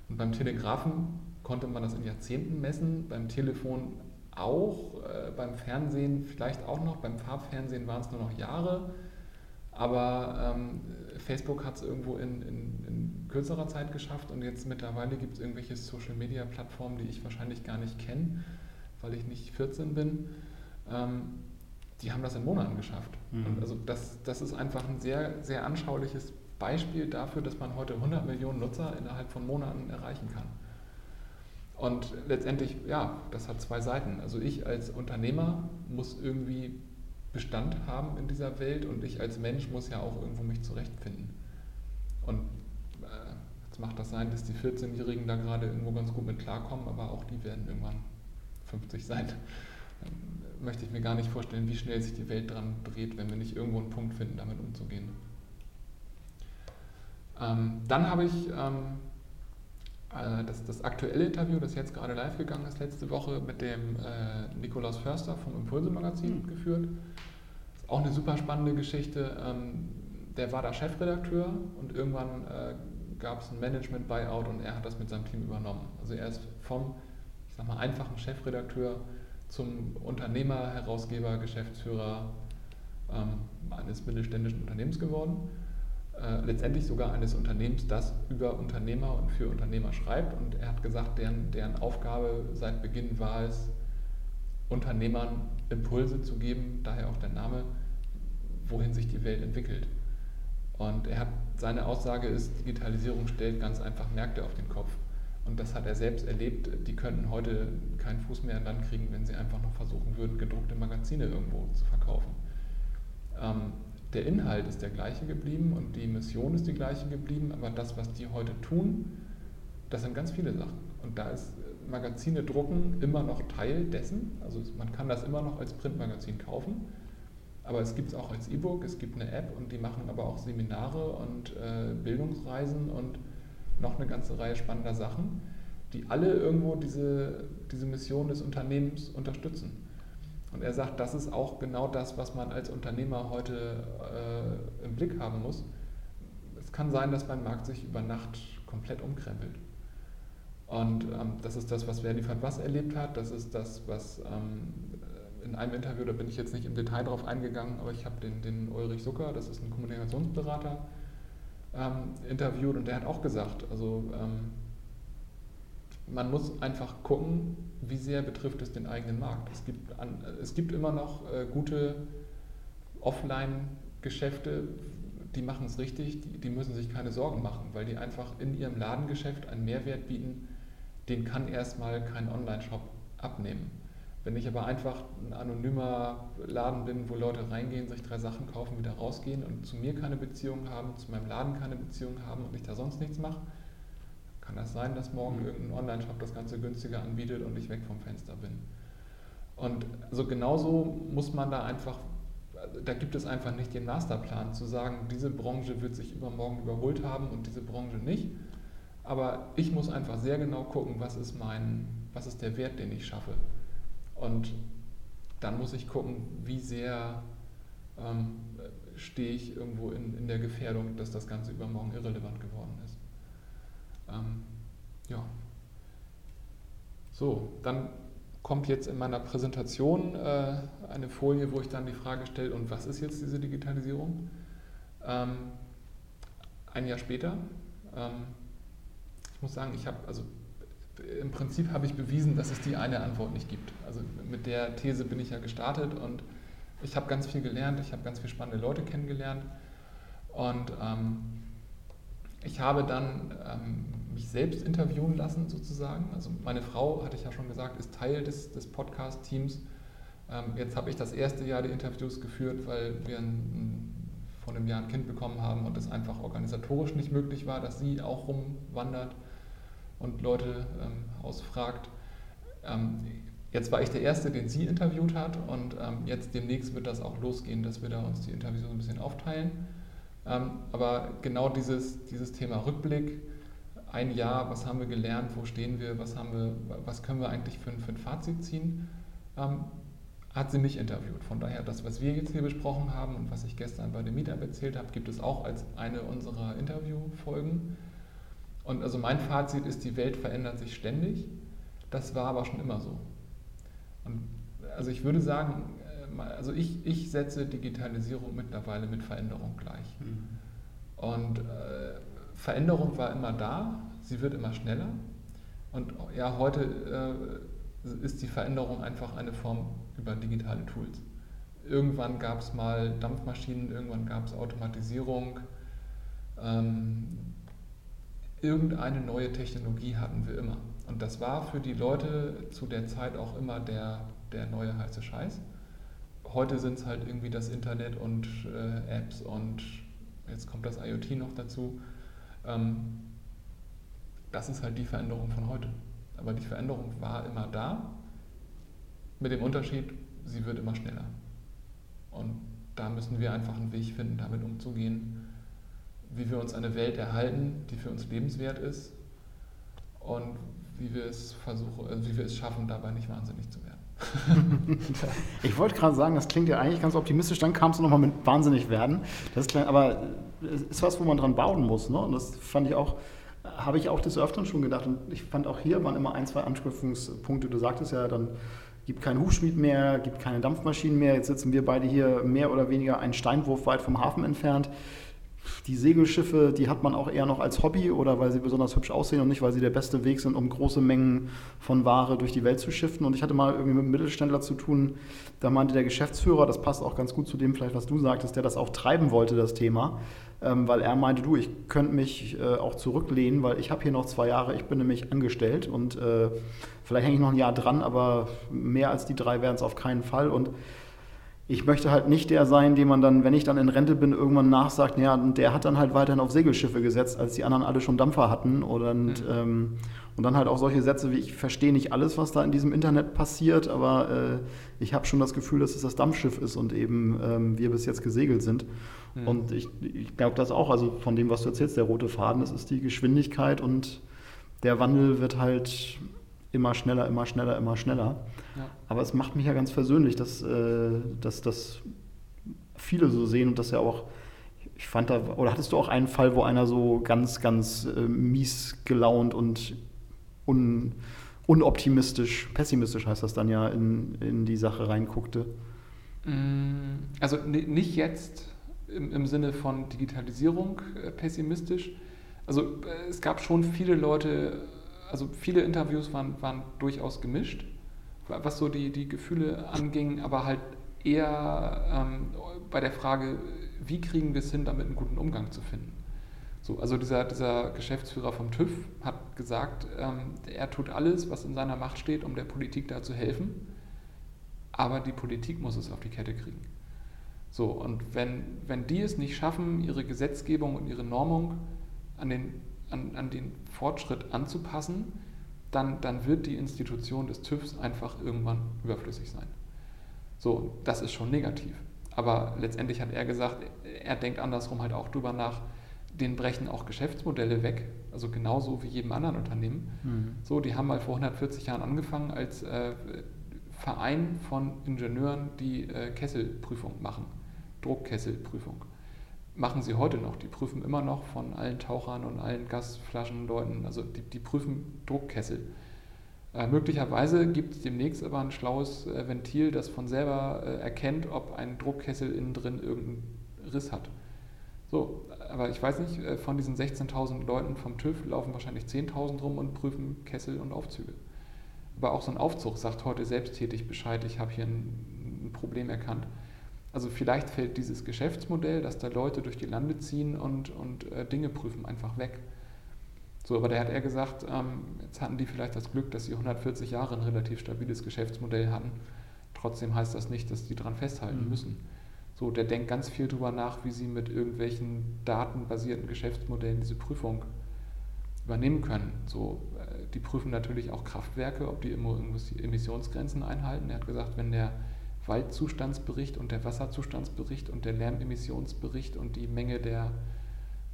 Und beim Telegrafen konnte man das in Jahrzehnten messen, beim Telefon auch, äh, beim Fernsehen vielleicht auch noch, beim Farbfernsehen waren es nur noch Jahre, aber ähm, Facebook hat es irgendwo in, in, in, kürzerer Zeit geschafft und jetzt mittlerweile gibt es irgendwelche Social-Media-Plattformen, die ich wahrscheinlich gar nicht kenne, weil ich nicht 14 bin. Ähm, die haben das in Monaten geschafft. Mhm. Und also das, das ist einfach ein sehr, sehr anschauliches Beispiel dafür, dass man heute 100 Millionen Nutzer innerhalb von Monaten erreichen kann. Und letztendlich, ja, das hat zwei Seiten. Also ich als Unternehmer muss irgendwie Bestand haben in dieser Welt und ich als Mensch muss ja auch irgendwo mich zurechtfinden. Und äh, jetzt macht das sein, dass die 14-Jährigen da gerade irgendwo ganz gut mit klarkommen, aber auch die werden irgendwann 50 sein. Dann möchte ich mir gar nicht vorstellen, wie schnell sich die Welt dran dreht, wenn wir nicht irgendwo einen Punkt finden, damit umzugehen. Ähm, dann habe ich ähm, äh, das, das, aktuelle Interview, das jetzt gerade live gegangen ist, letzte Woche mit dem äh, Nikolaus Förster vom Impulse-Magazin mhm. geführt. Ist auch eine super spannende Geschichte. Ähm, der war da Chefredakteur und irgendwann äh, gab es ein Management-Buyout und er hat das mit seinem Team übernommen. Also er ist vom, ich sag mal, einfachen Chefredakteur zum Unternehmer, Herausgeber, Geschäftsführer ähm, eines mittelständischen Unternehmens geworden äh, letztendlich sogar eines Unternehmens, das über Unternehmer und für Unternehmer schreibt. Und er hat gesagt, deren, deren Aufgabe seit Beginn war es, Unternehmern Impulse zu geben, daher auch der Name, wohin sich die Welt entwickelt. Und er hat, seine Aussage ist, Digitalisierung stellt ganz einfach Märkte auf den Kopf. Und das hat er selbst erlebt. Die könnten heute keinen Fuß mehr in Land kriegen, wenn sie einfach noch versuchen würden, gedruckte Magazine irgendwo zu verkaufen. Ähm, der Inhalt ist der gleiche geblieben und die Mission ist die gleiche geblieben, aber das, was die heute tun, das sind ganz viele Sachen. Und da ist äh, Magazine drucken immer noch Teil dessen. Also man kann das immer noch als Printmagazin kaufen, aber es gibt es auch als E-Book, es gibt eine App und die machen aber auch Seminare und äh, Bildungsreisen und noch eine ganze Reihe spannender Sachen, die alle irgendwo diese, diese Mission des Unternehmens unterstützen. Und er sagt, das ist auch genau das, was man als Unternehmer heute äh, im Blick haben muss. Es kann sein, dass mein Markt sich über Nacht komplett umkrempelt. Und ähm, das ist das, was Wer liefert was erlebt hat. Das ist das, was ähm, in einem Interview, da bin ich jetzt nicht im Detail drauf eingegangen, aber ich habe den, den Ulrich Zucker, das ist ein Kommunikationsberater, ähm, interviewt und der hat auch gesagt, also ähm, man muss einfach gucken, wie sehr betrifft es den eigenen Markt. Es gibt, an, es gibt immer noch äh, gute Offline-Geschäfte, die machen es richtig, die, die, müssen sich keine Sorgen machen, weil die einfach in ihrem Ladengeschäft einen Mehrwert bieten, den kann erstmal kein Online-Shop abnehmen. Wenn ich aber einfach ein anonymer Laden bin, wo Leute reingehen, sich drei Sachen kaufen, wieder rausgehen und zu mir keine Beziehung haben, zu meinem Laden keine Beziehung haben und ich da sonst nichts mache, kann das sein, dass morgen mhm. irgendein Online-Shop das Ganze günstiger anbietet und ich weg vom Fenster bin. Und so genauso muss man da einfach, da gibt es einfach nicht den Masterplan zu sagen, diese Branche wird sich übermorgen überholt haben und diese Branche nicht. Aber ich muss einfach sehr genau gucken, was ist mein, was ist der Wert, den ich schaffe. Und dann muss ich gucken, wie sehr ähm, stehe ich irgendwo in, in der Gefährdung, dass das Ganze übermorgen irrelevant geworden ist. Ähm, ja. So, dann kommt jetzt in meiner Präsentation äh, eine Folie, wo ich dann die Frage stelle, und was ist jetzt diese Digitalisierung? Ähm, ein Jahr später. Ähm, ich muss sagen, ich habe, also im Prinzip habe ich bewiesen, dass es die eine Antwort nicht gibt. Also mit der These bin ich ja gestartet und ich habe ganz viel gelernt, ich habe ganz viele spannende Leute kennengelernt und ähm, ich habe dann ähm, mich selbst interviewen lassen sozusagen. Also meine Frau, hatte ich ja schon gesagt, ist Teil des, des Podcast-Teams. Ähm, jetzt habe ich das erste Jahr die Interviews geführt, weil wir ein, vor einem Jahr ein Kind bekommen haben und es einfach organisatorisch nicht möglich war, dass sie auch rumwandert und Leute ähm, ausfragt. Ähm, jetzt war ich der Erste, den sie interviewt hat und ähm, jetzt demnächst wird das auch losgehen, dass wir da uns die Interviews ein bisschen aufteilen. Ähm, aber genau dieses, dieses Thema Rückblick, ein Jahr, was haben wir gelernt, wo stehen wir, was, haben wir, was können wir eigentlich für, für ein Fazit ziehen, ähm, hat sie nicht interviewt. Von daher, das, was wir jetzt hier besprochen haben und was ich gestern bei dem Meetup erzählt habe, gibt es auch als eine unserer Interviewfolgen. Und also mein Fazit ist, die Welt verändert sich ständig. Das war aber schon immer so. Und also ich würde sagen, also ich, ich setze Digitalisierung mittlerweile mit Veränderung gleich. Mhm. Und äh, Veränderung war immer da, sie wird immer schneller. Und ja, heute äh, ist die Veränderung einfach eine Form über digitale Tools. Irgendwann gab es mal Dampfmaschinen, irgendwann gab es Automatisierung. Ähm, irgendeine neue Technologie hatten wir immer. Und das war für die Leute zu der Zeit auch immer der, der neue heiße Scheiß. Heute sind es halt irgendwie das Internet und äh, Apps und jetzt kommt das IoT noch dazu. Ähm, das ist halt die Veränderung von heute. Aber die Veränderung war immer da, mit dem Unterschied, sie wird immer schneller. Und da müssen wir einfach einen Weg finden, damit umzugehen wie wir uns eine Welt erhalten, die für uns lebenswert ist und wie wir es versuchen, also wie wir es schaffen, dabei nicht wahnsinnig zu werden. ich wollte gerade sagen, das klingt ja eigentlich ganz optimistisch, dann kam es nochmal mit wahnsinnig werden. Das klein, aber es ist was, wo man dran bauen muss. Ne? Und das fand ich auch, habe ich auch des Öfteren schon gedacht. Und ich fand auch hier waren immer ein, zwei Anknüpfungspunkte. Du sagtest ja dann, gibt keinen Hufschmied mehr, gibt keine Dampfmaschinen mehr. Jetzt sitzen wir beide hier mehr oder weniger einen Steinwurf weit vom Hafen entfernt die Segelschiffe, die hat man auch eher noch als Hobby oder weil sie besonders hübsch aussehen und nicht, weil sie der beste Weg sind, um große Mengen von Ware durch die Welt zu schiffen. Und ich hatte mal irgendwie mit einem Mittelständler zu tun, da meinte der Geschäftsführer, das passt auch ganz gut zu dem vielleicht, was du sagtest, der das auch treiben wollte, das Thema, ähm, weil er meinte, du, ich könnte mich äh, auch zurücklehnen, weil ich habe hier noch zwei Jahre, ich bin nämlich angestellt und äh, vielleicht hänge ich noch ein Jahr dran, aber mehr als die drei wären es auf keinen Fall. Und ich möchte halt nicht der sein, dem man dann, wenn ich dann in Rente bin, irgendwann nachsagt, ja, der hat dann halt weiterhin auf Segelschiffe gesetzt, als die anderen alle schon Dampfer hatten. Oder, mhm. ähm, und dann halt auch solche Sätze wie, ich verstehe nicht alles, was da in diesem Internet passiert, aber äh, ich habe schon das Gefühl, dass es das Dampfschiff ist und eben ähm, wir bis jetzt gesegelt sind. Mhm. Und ich, ich glaube das auch, also von dem, was du erzählst, der rote Faden, das ist die Geschwindigkeit und der Wandel wird halt immer schneller, immer schneller, immer schneller. Ja. Aber es macht mich ja ganz versöhnlich, dass, äh, dass das viele so sehen und dass ja auch, ich fand da, oder hattest du auch einen Fall, wo einer so ganz, ganz äh, mies gelaunt und un, unoptimistisch, pessimistisch heißt das dann ja, in, in die Sache reinguckte? Mm, also nicht jetzt im, im Sinne von Digitalisierung äh, pessimistisch. Also es gab schon viele Leute, also viele Interviews waren, waren durchaus gemischt, was so die, die Gefühle anging, aber halt eher ähm, bei der Frage, wie kriegen wir es hin, damit einen guten Umgang zu finden. So, also dieser, dieser Geschäftsführer vom TÜV hat gesagt, ähm, er tut alles, was in seiner Macht steht, um der Politik da zu helfen, aber die Politik muss es auf die Kette kriegen. So, und wenn, wenn die es nicht schaffen, ihre Gesetzgebung und ihre Normung an den an, an den Fortschritt anzupassen, dann, dann wird die Institution des TÜVs einfach irgendwann überflüssig sein. So, das ist schon negativ. Aber letztendlich hat er gesagt, er denkt andersrum halt auch drüber nach, denen brechen auch Geschäftsmodelle weg, also genauso wie jedem anderen Unternehmen. Mhm. So, die haben mal vor 140 Jahren angefangen als äh, Verein von Ingenieuren, die äh, Kesselprüfung machen, Druckkesselprüfung machen sie heute noch. Die prüfen immer noch von allen Tauchern und allen Gasflaschenleuten, also die, die prüfen Druckkessel. Äh, möglicherweise gibt es demnächst aber ein schlaues äh, Ventil, das von selber äh, erkennt, ob ein Druckkessel innen drin irgendeinen Riss hat. So, aber ich weiß nicht, äh, von diesen 16.000 Leuten vom TÜV laufen wahrscheinlich 10.000 rum und prüfen Kessel und Aufzüge. Aber auch so ein Aufzug sagt heute selbsttätig Bescheid, ich habe hier ein, ein Problem erkannt. Also vielleicht fällt dieses Geschäftsmodell, dass da Leute durch die Lande ziehen und, und äh, Dinge prüfen, einfach weg. So, aber da hat er gesagt, ähm, jetzt hatten die vielleicht das Glück, dass sie 140 Jahre ein relativ stabiles Geschäftsmodell hatten. Trotzdem heißt das nicht, dass die daran festhalten mhm. müssen. So, der denkt ganz viel darüber nach, wie sie mit irgendwelchen datenbasierten Geschäftsmodellen diese Prüfung übernehmen können. So, äh, die prüfen natürlich auch Kraftwerke, ob die immer Emissionsgrenzen einhalten. Er hat gesagt, wenn der Waldzustandsbericht und der Wasserzustandsbericht und der Lärmemissionsbericht und die Menge der,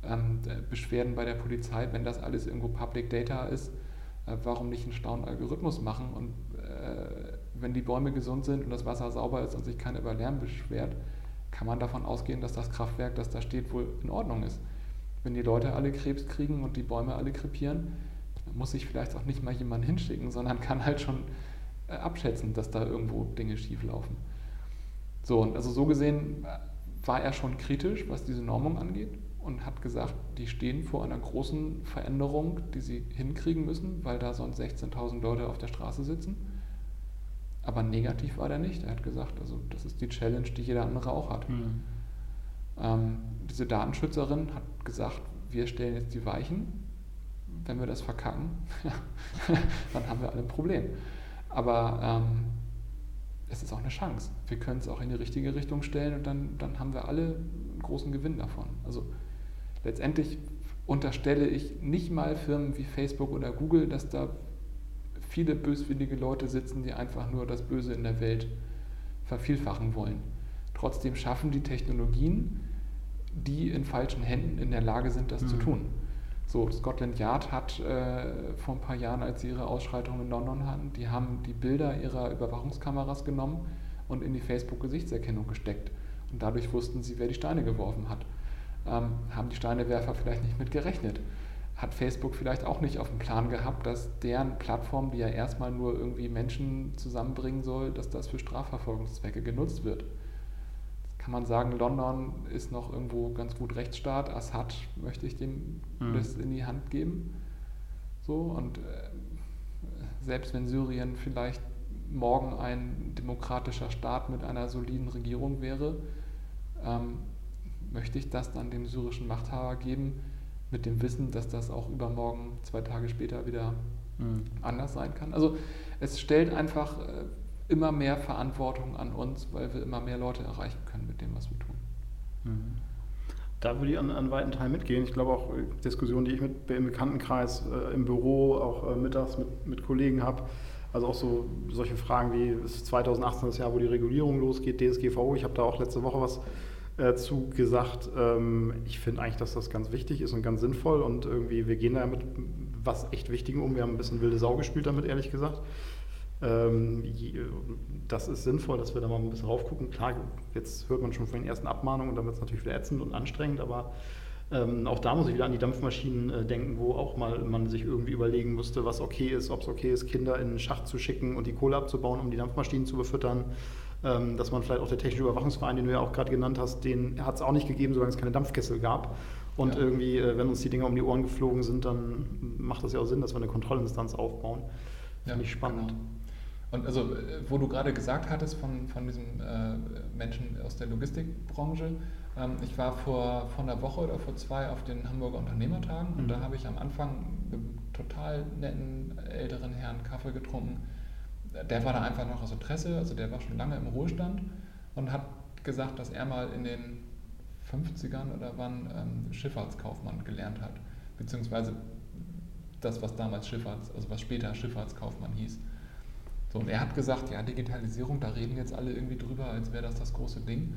ähm, der Beschwerden bei der Polizei, wenn das alles irgendwo Public Data ist, äh, warum nicht einen schlauen Algorithmus machen? Und äh, wenn die Bäume gesund sind und das Wasser sauber ist und sich keiner über Lärm beschwert, kann man davon ausgehen, dass das Kraftwerk, das da steht, wohl in Ordnung ist. Wenn die Leute alle Krebs kriegen und die Bäume alle krepieren, muss sich vielleicht auch nicht mal jemand hinschicken, sondern kann halt schon abschätzen, dass da irgendwo Dinge schief laufen. So, und also so gesehen war er schon kritisch, was diese Normung angeht und hat gesagt, die stehen vor einer großen Veränderung, die sie hinkriegen müssen, weil da sonst 16.000 Leute auf der Straße sitzen. Aber negativ war der nicht. Er hat gesagt, also das ist die Challenge, die jeder andere auch hat. Mhm. Ähm, diese Datenschützerin hat gesagt, wir stellen jetzt die Weichen. Wenn wir das verkacken, dann haben wir alle ein Problem. Aber ähm, es ist auch eine Chance. Wir können es auch in die richtige Richtung stellen und dann, dann haben wir alle einen großen Gewinn davon. Also letztendlich unterstelle ich nicht mal Firmen wie Facebook oder Google, dass da viele böswillige Leute sitzen, die einfach nur das Böse in der Welt vervielfachen wollen. Trotzdem schaffen die Technologien, die in falschen Händen in der Lage sind, das mhm. zu tun. So, Scotland Yard hat äh, vor ein paar Jahren, als sie ihre Ausschreitungen in London hatten, die haben die Bilder ihrer Überwachungskameras genommen und in die Facebook-Gesichtserkennung gesteckt. Und dadurch wussten sie, wer die Steine geworfen hat. Ähm, haben die Steinewerfer vielleicht nicht mit gerechnet? Hat Facebook vielleicht auch nicht auf dem Plan gehabt, dass deren Plattform, die ja erstmal nur irgendwie Menschen zusammenbringen soll, dass das für Strafverfolgungszwecke genutzt wird? Kann man sagen, London ist noch irgendwo ganz gut Rechtsstaat. Assad möchte ich dem mhm. das in die Hand geben. So, und äh, selbst wenn Syrien vielleicht morgen ein demokratischer Staat mit einer soliden Regierung wäre, ähm, möchte ich das dann dem syrischen Machthaber geben, mit dem Wissen, dass das auch übermorgen, zwei Tage später wieder mhm. anders sein kann. Also es stellt einfach äh, immer mehr Verantwortung an uns, weil wir immer mehr Leute erreichen können mit dem, was wir tun. Mhm. Da würde ich an, an weiten Teilen mitgehen. Ich glaube auch äh, Diskussionen, die ich mit, im Bekanntenkreis, äh, im Büro, auch äh, mittags mit, mit Kollegen habe, also auch so solche Fragen wie, ist 2018 das Jahr, wo die Regulierung losgeht, DSGVO. Ich habe da auch letzte Woche was äh, zu gesagt. Ähm, ich finde eigentlich, dass das ganz wichtig ist und ganz sinnvoll und irgendwie, wir gehen da mit was echt Wichtigem um. Wir haben ein bisschen wilde Sau gespielt damit, ehrlich gesagt. Ähm, das ist sinnvoll, dass wir da mal ein bisschen raufgucken. Klar, jetzt hört man schon von den ersten Abmahnungen und dann wird es natürlich wieder ätzend und anstrengend, aber ähm, auch da muss ich wieder an die Dampfmaschinen äh, denken, wo auch mal man sich irgendwie überlegen musste, was okay ist, ob es okay ist, Kinder in den Schacht zu schicken und die Kohle abzubauen, um die Dampfmaschinen zu befüttern. Ähm, dass man vielleicht auch der Technische Überwachungsverein, den du ja auch gerade genannt hast, den hat es auch nicht gegeben, solange es keine Dampfkessel gab. Und ja. irgendwie, äh, wenn uns die Dinger um die Ohren geflogen sind, dann macht das ja auch Sinn, dass wir eine Kontrollinstanz aufbauen. Ja, Finde ich spannend. Genau. Und also, äh, wo du gerade gesagt hattest von, von diesem äh, Menschen aus der Logistikbranche, ähm, ich war vor, vor einer Woche oder vor zwei auf den Hamburger Unternehmertagen mhm. und da habe ich am Anfang mit einem total netten älteren Herrn Kaffee getrunken. Der war da einfach noch aus Interesse, also der war schon lange im Ruhestand und hat gesagt, dass er mal in den 50ern oder wann ähm, Schifffahrtskaufmann gelernt hat, beziehungsweise das, was damals Schifffahrts, also was später Schifffahrtskaufmann hieß. So, und er hat gesagt, ja, Digitalisierung, da reden jetzt alle irgendwie drüber, als wäre das das große Ding.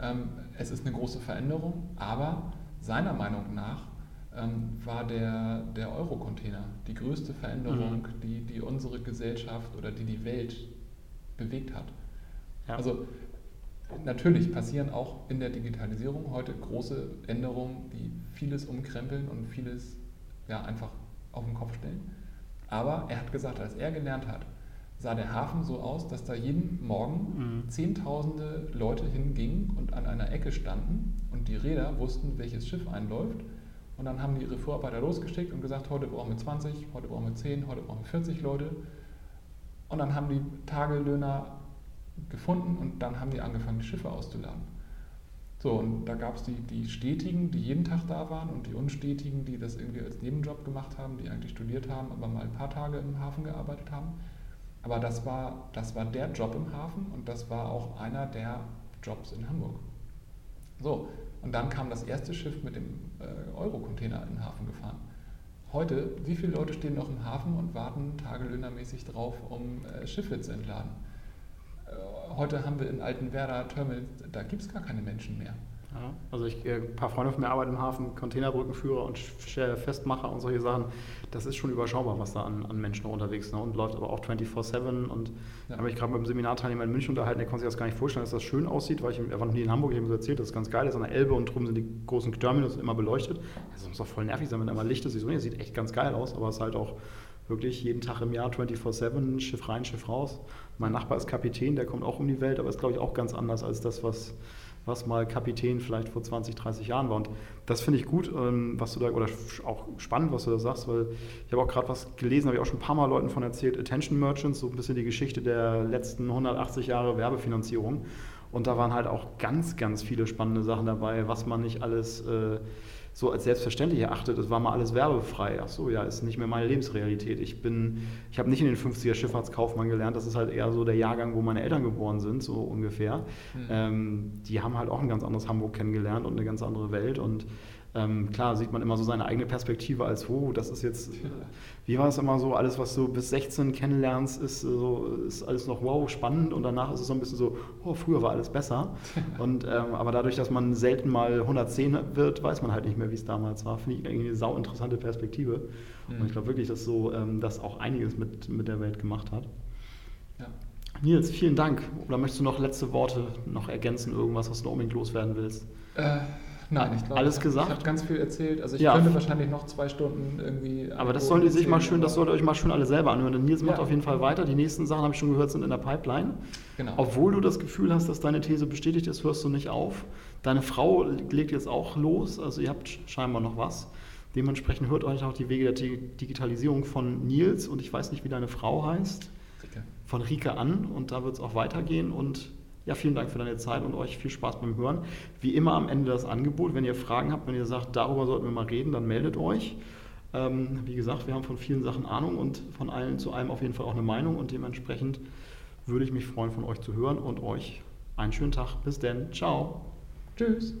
Ähm, es ist eine große Veränderung, aber seiner Meinung nach ähm, war der, der Euro-Container die größte Veränderung, mhm. die, die unsere Gesellschaft oder die die Welt bewegt hat. Ja. Also natürlich passieren auch in der Digitalisierung heute große Änderungen, die vieles umkrempeln und vieles ja, einfach auf den Kopf stellen. Aber er hat gesagt, als er gelernt hat, sah der Hafen so aus, dass da jeden Morgen mhm. Zehntausende Leute hingingen und an einer Ecke standen und die Räder wussten, welches Schiff einläuft. Und dann haben die ihre Vorarbeiter losgeschickt und gesagt, heute brauchen wir 20, heute brauchen wir 10, heute brauchen wir 40 Leute. Und dann haben die Tagelöhner gefunden und dann haben die angefangen, die Schiffe auszuladen. So, und da gab es die, die Stetigen, die jeden Tag da waren und die Unstetigen, die das irgendwie als Nebenjob gemacht haben, die eigentlich studiert haben, aber mal ein paar Tage im Hafen gearbeitet haben. Aber das war, das war der Job im Hafen und das war auch einer der Jobs in Hamburg. So, und dann kam das erste Schiff mit dem äh, Euro-Container in den Hafen gefahren. Heute, wie viele Leute stehen noch im Hafen und warten tagelöhnermäßig drauf, um äh, Schiffe zu entladen? Äh, heute haben wir in Altenwerder Terminals, da gibt es gar keine Menschen mehr. Ja, also ich, äh, ein paar Freunde von mir arbeiten im Hafen, Containerbrückenführer und Festmacher und solche Sachen. Das ist schon überschaubar, was da an, an Menschen unterwegs ist. Ne? Und läuft aber auch 24-7. Und ja. habe ich gerade mit einem Seminarteilnehmer in München unterhalten, der konnte sich das gar nicht vorstellen, dass das schön aussieht, weil ich, war noch nie in Hamburg, habe ihm erzählt, das ist ganz geil, das ist an der Elbe und drüben sind die großen Terminals immer beleuchtet. Das muss doch voll nervig sein, wenn da mal Licht ist. Ich so, nee, sieht echt ganz geil aus, aber es ist halt auch wirklich jeden Tag im Jahr 24-7, Schiff rein, Schiff raus. Mein Nachbar ist Kapitän, der kommt auch um die Welt, aber ist, glaube ich, auch ganz anders als das, was was mal Kapitän vielleicht vor 20, 30 Jahren war. Und das finde ich gut, ähm, was du da, oder auch spannend, was du da sagst, weil ich habe auch gerade was gelesen, habe ich auch schon ein paar Mal Leuten von erzählt, Attention Merchants, so ein bisschen die Geschichte der letzten 180 Jahre Werbefinanzierung. Und da waren halt auch ganz, ganz viele spannende Sachen dabei, was man nicht alles äh, so als selbstverständlich erachtet, es war mal alles werbefrei. Ach so, ja, ist nicht mehr meine Lebensrealität. Ich bin, ich habe nicht in den 50er Schifffahrtskaufmann gelernt, das ist halt eher so der Jahrgang, wo meine Eltern geboren sind, so ungefähr. Mhm. Ähm, die haben halt auch ein ganz anderes Hamburg kennengelernt und eine ganz andere Welt und ähm, klar sieht man immer so seine eigene Perspektive als, oh, das ist jetzt, wie war es immer so, alles, was du bis 16 kennenlernst, ist, so, ist alles noch wow, spannend und danach ist es so ein bisschen so, oh, früher war alles besser. und, ähm, aber dadurch, dass man selten mal 110 wird, weiß man halt nicht mehr, wie es damals war. Finde ich irgendwie eine sau interessante Perspektive. Mhm. Und ich glaube wirklich, dass so ähm, das auch einiges mit, mit der Welt gemacht hat. Ja. Nils, vielen Dank. Oder möchtest du noch letzte Worte noch ergänzen, irgendwas, was du unbedingt loswerden willst? Äh Nein, ich glaube, Alles ich gesagt? habe ganz viel erzählt. Also ich Ja. könnte wahrscheinlich noch zwei Stunden irgendwie. Aber das sollt ihr sich mal schön, das sollt ihr euch mal schön alle selber anhören. Denn Nils macht Ja. auf jeden Fall weiter. Die nächsten Sachen, habe ich schon gehört, sind in der Pipeline. Genau. Obwohl du das Gefühl hast, dass deine These bestätigt ist, hörst du nicht auf. Deine Frau legt jetzt auch los, also ihr habt scheinbar noch was. Dementsprechend hört euch auch die Wege der Di- Digitalisierung von Nils und ich weiß nicht, wie deine Frau heißt, Rike. von Rike an und da wird es auch weitergehen und ja, vielen Dank für deine Zeit und euch viel Spaß beim Hören. Wie immer am Ende das Angebot, wenn ihr Fragen habt, wenn ihr sagt, darüber sollten wir mal reden, dann meldet euch. Ähm, wie gesagt, wir haben von vielen Sachen Ahnung und von allen zu allem auf jeden Fall auch eine Meinung und dementsprechend würde ich mich freuen, von euch zu hören und euch einen schönen Tag. Bis denn. Ciao. Tschüss.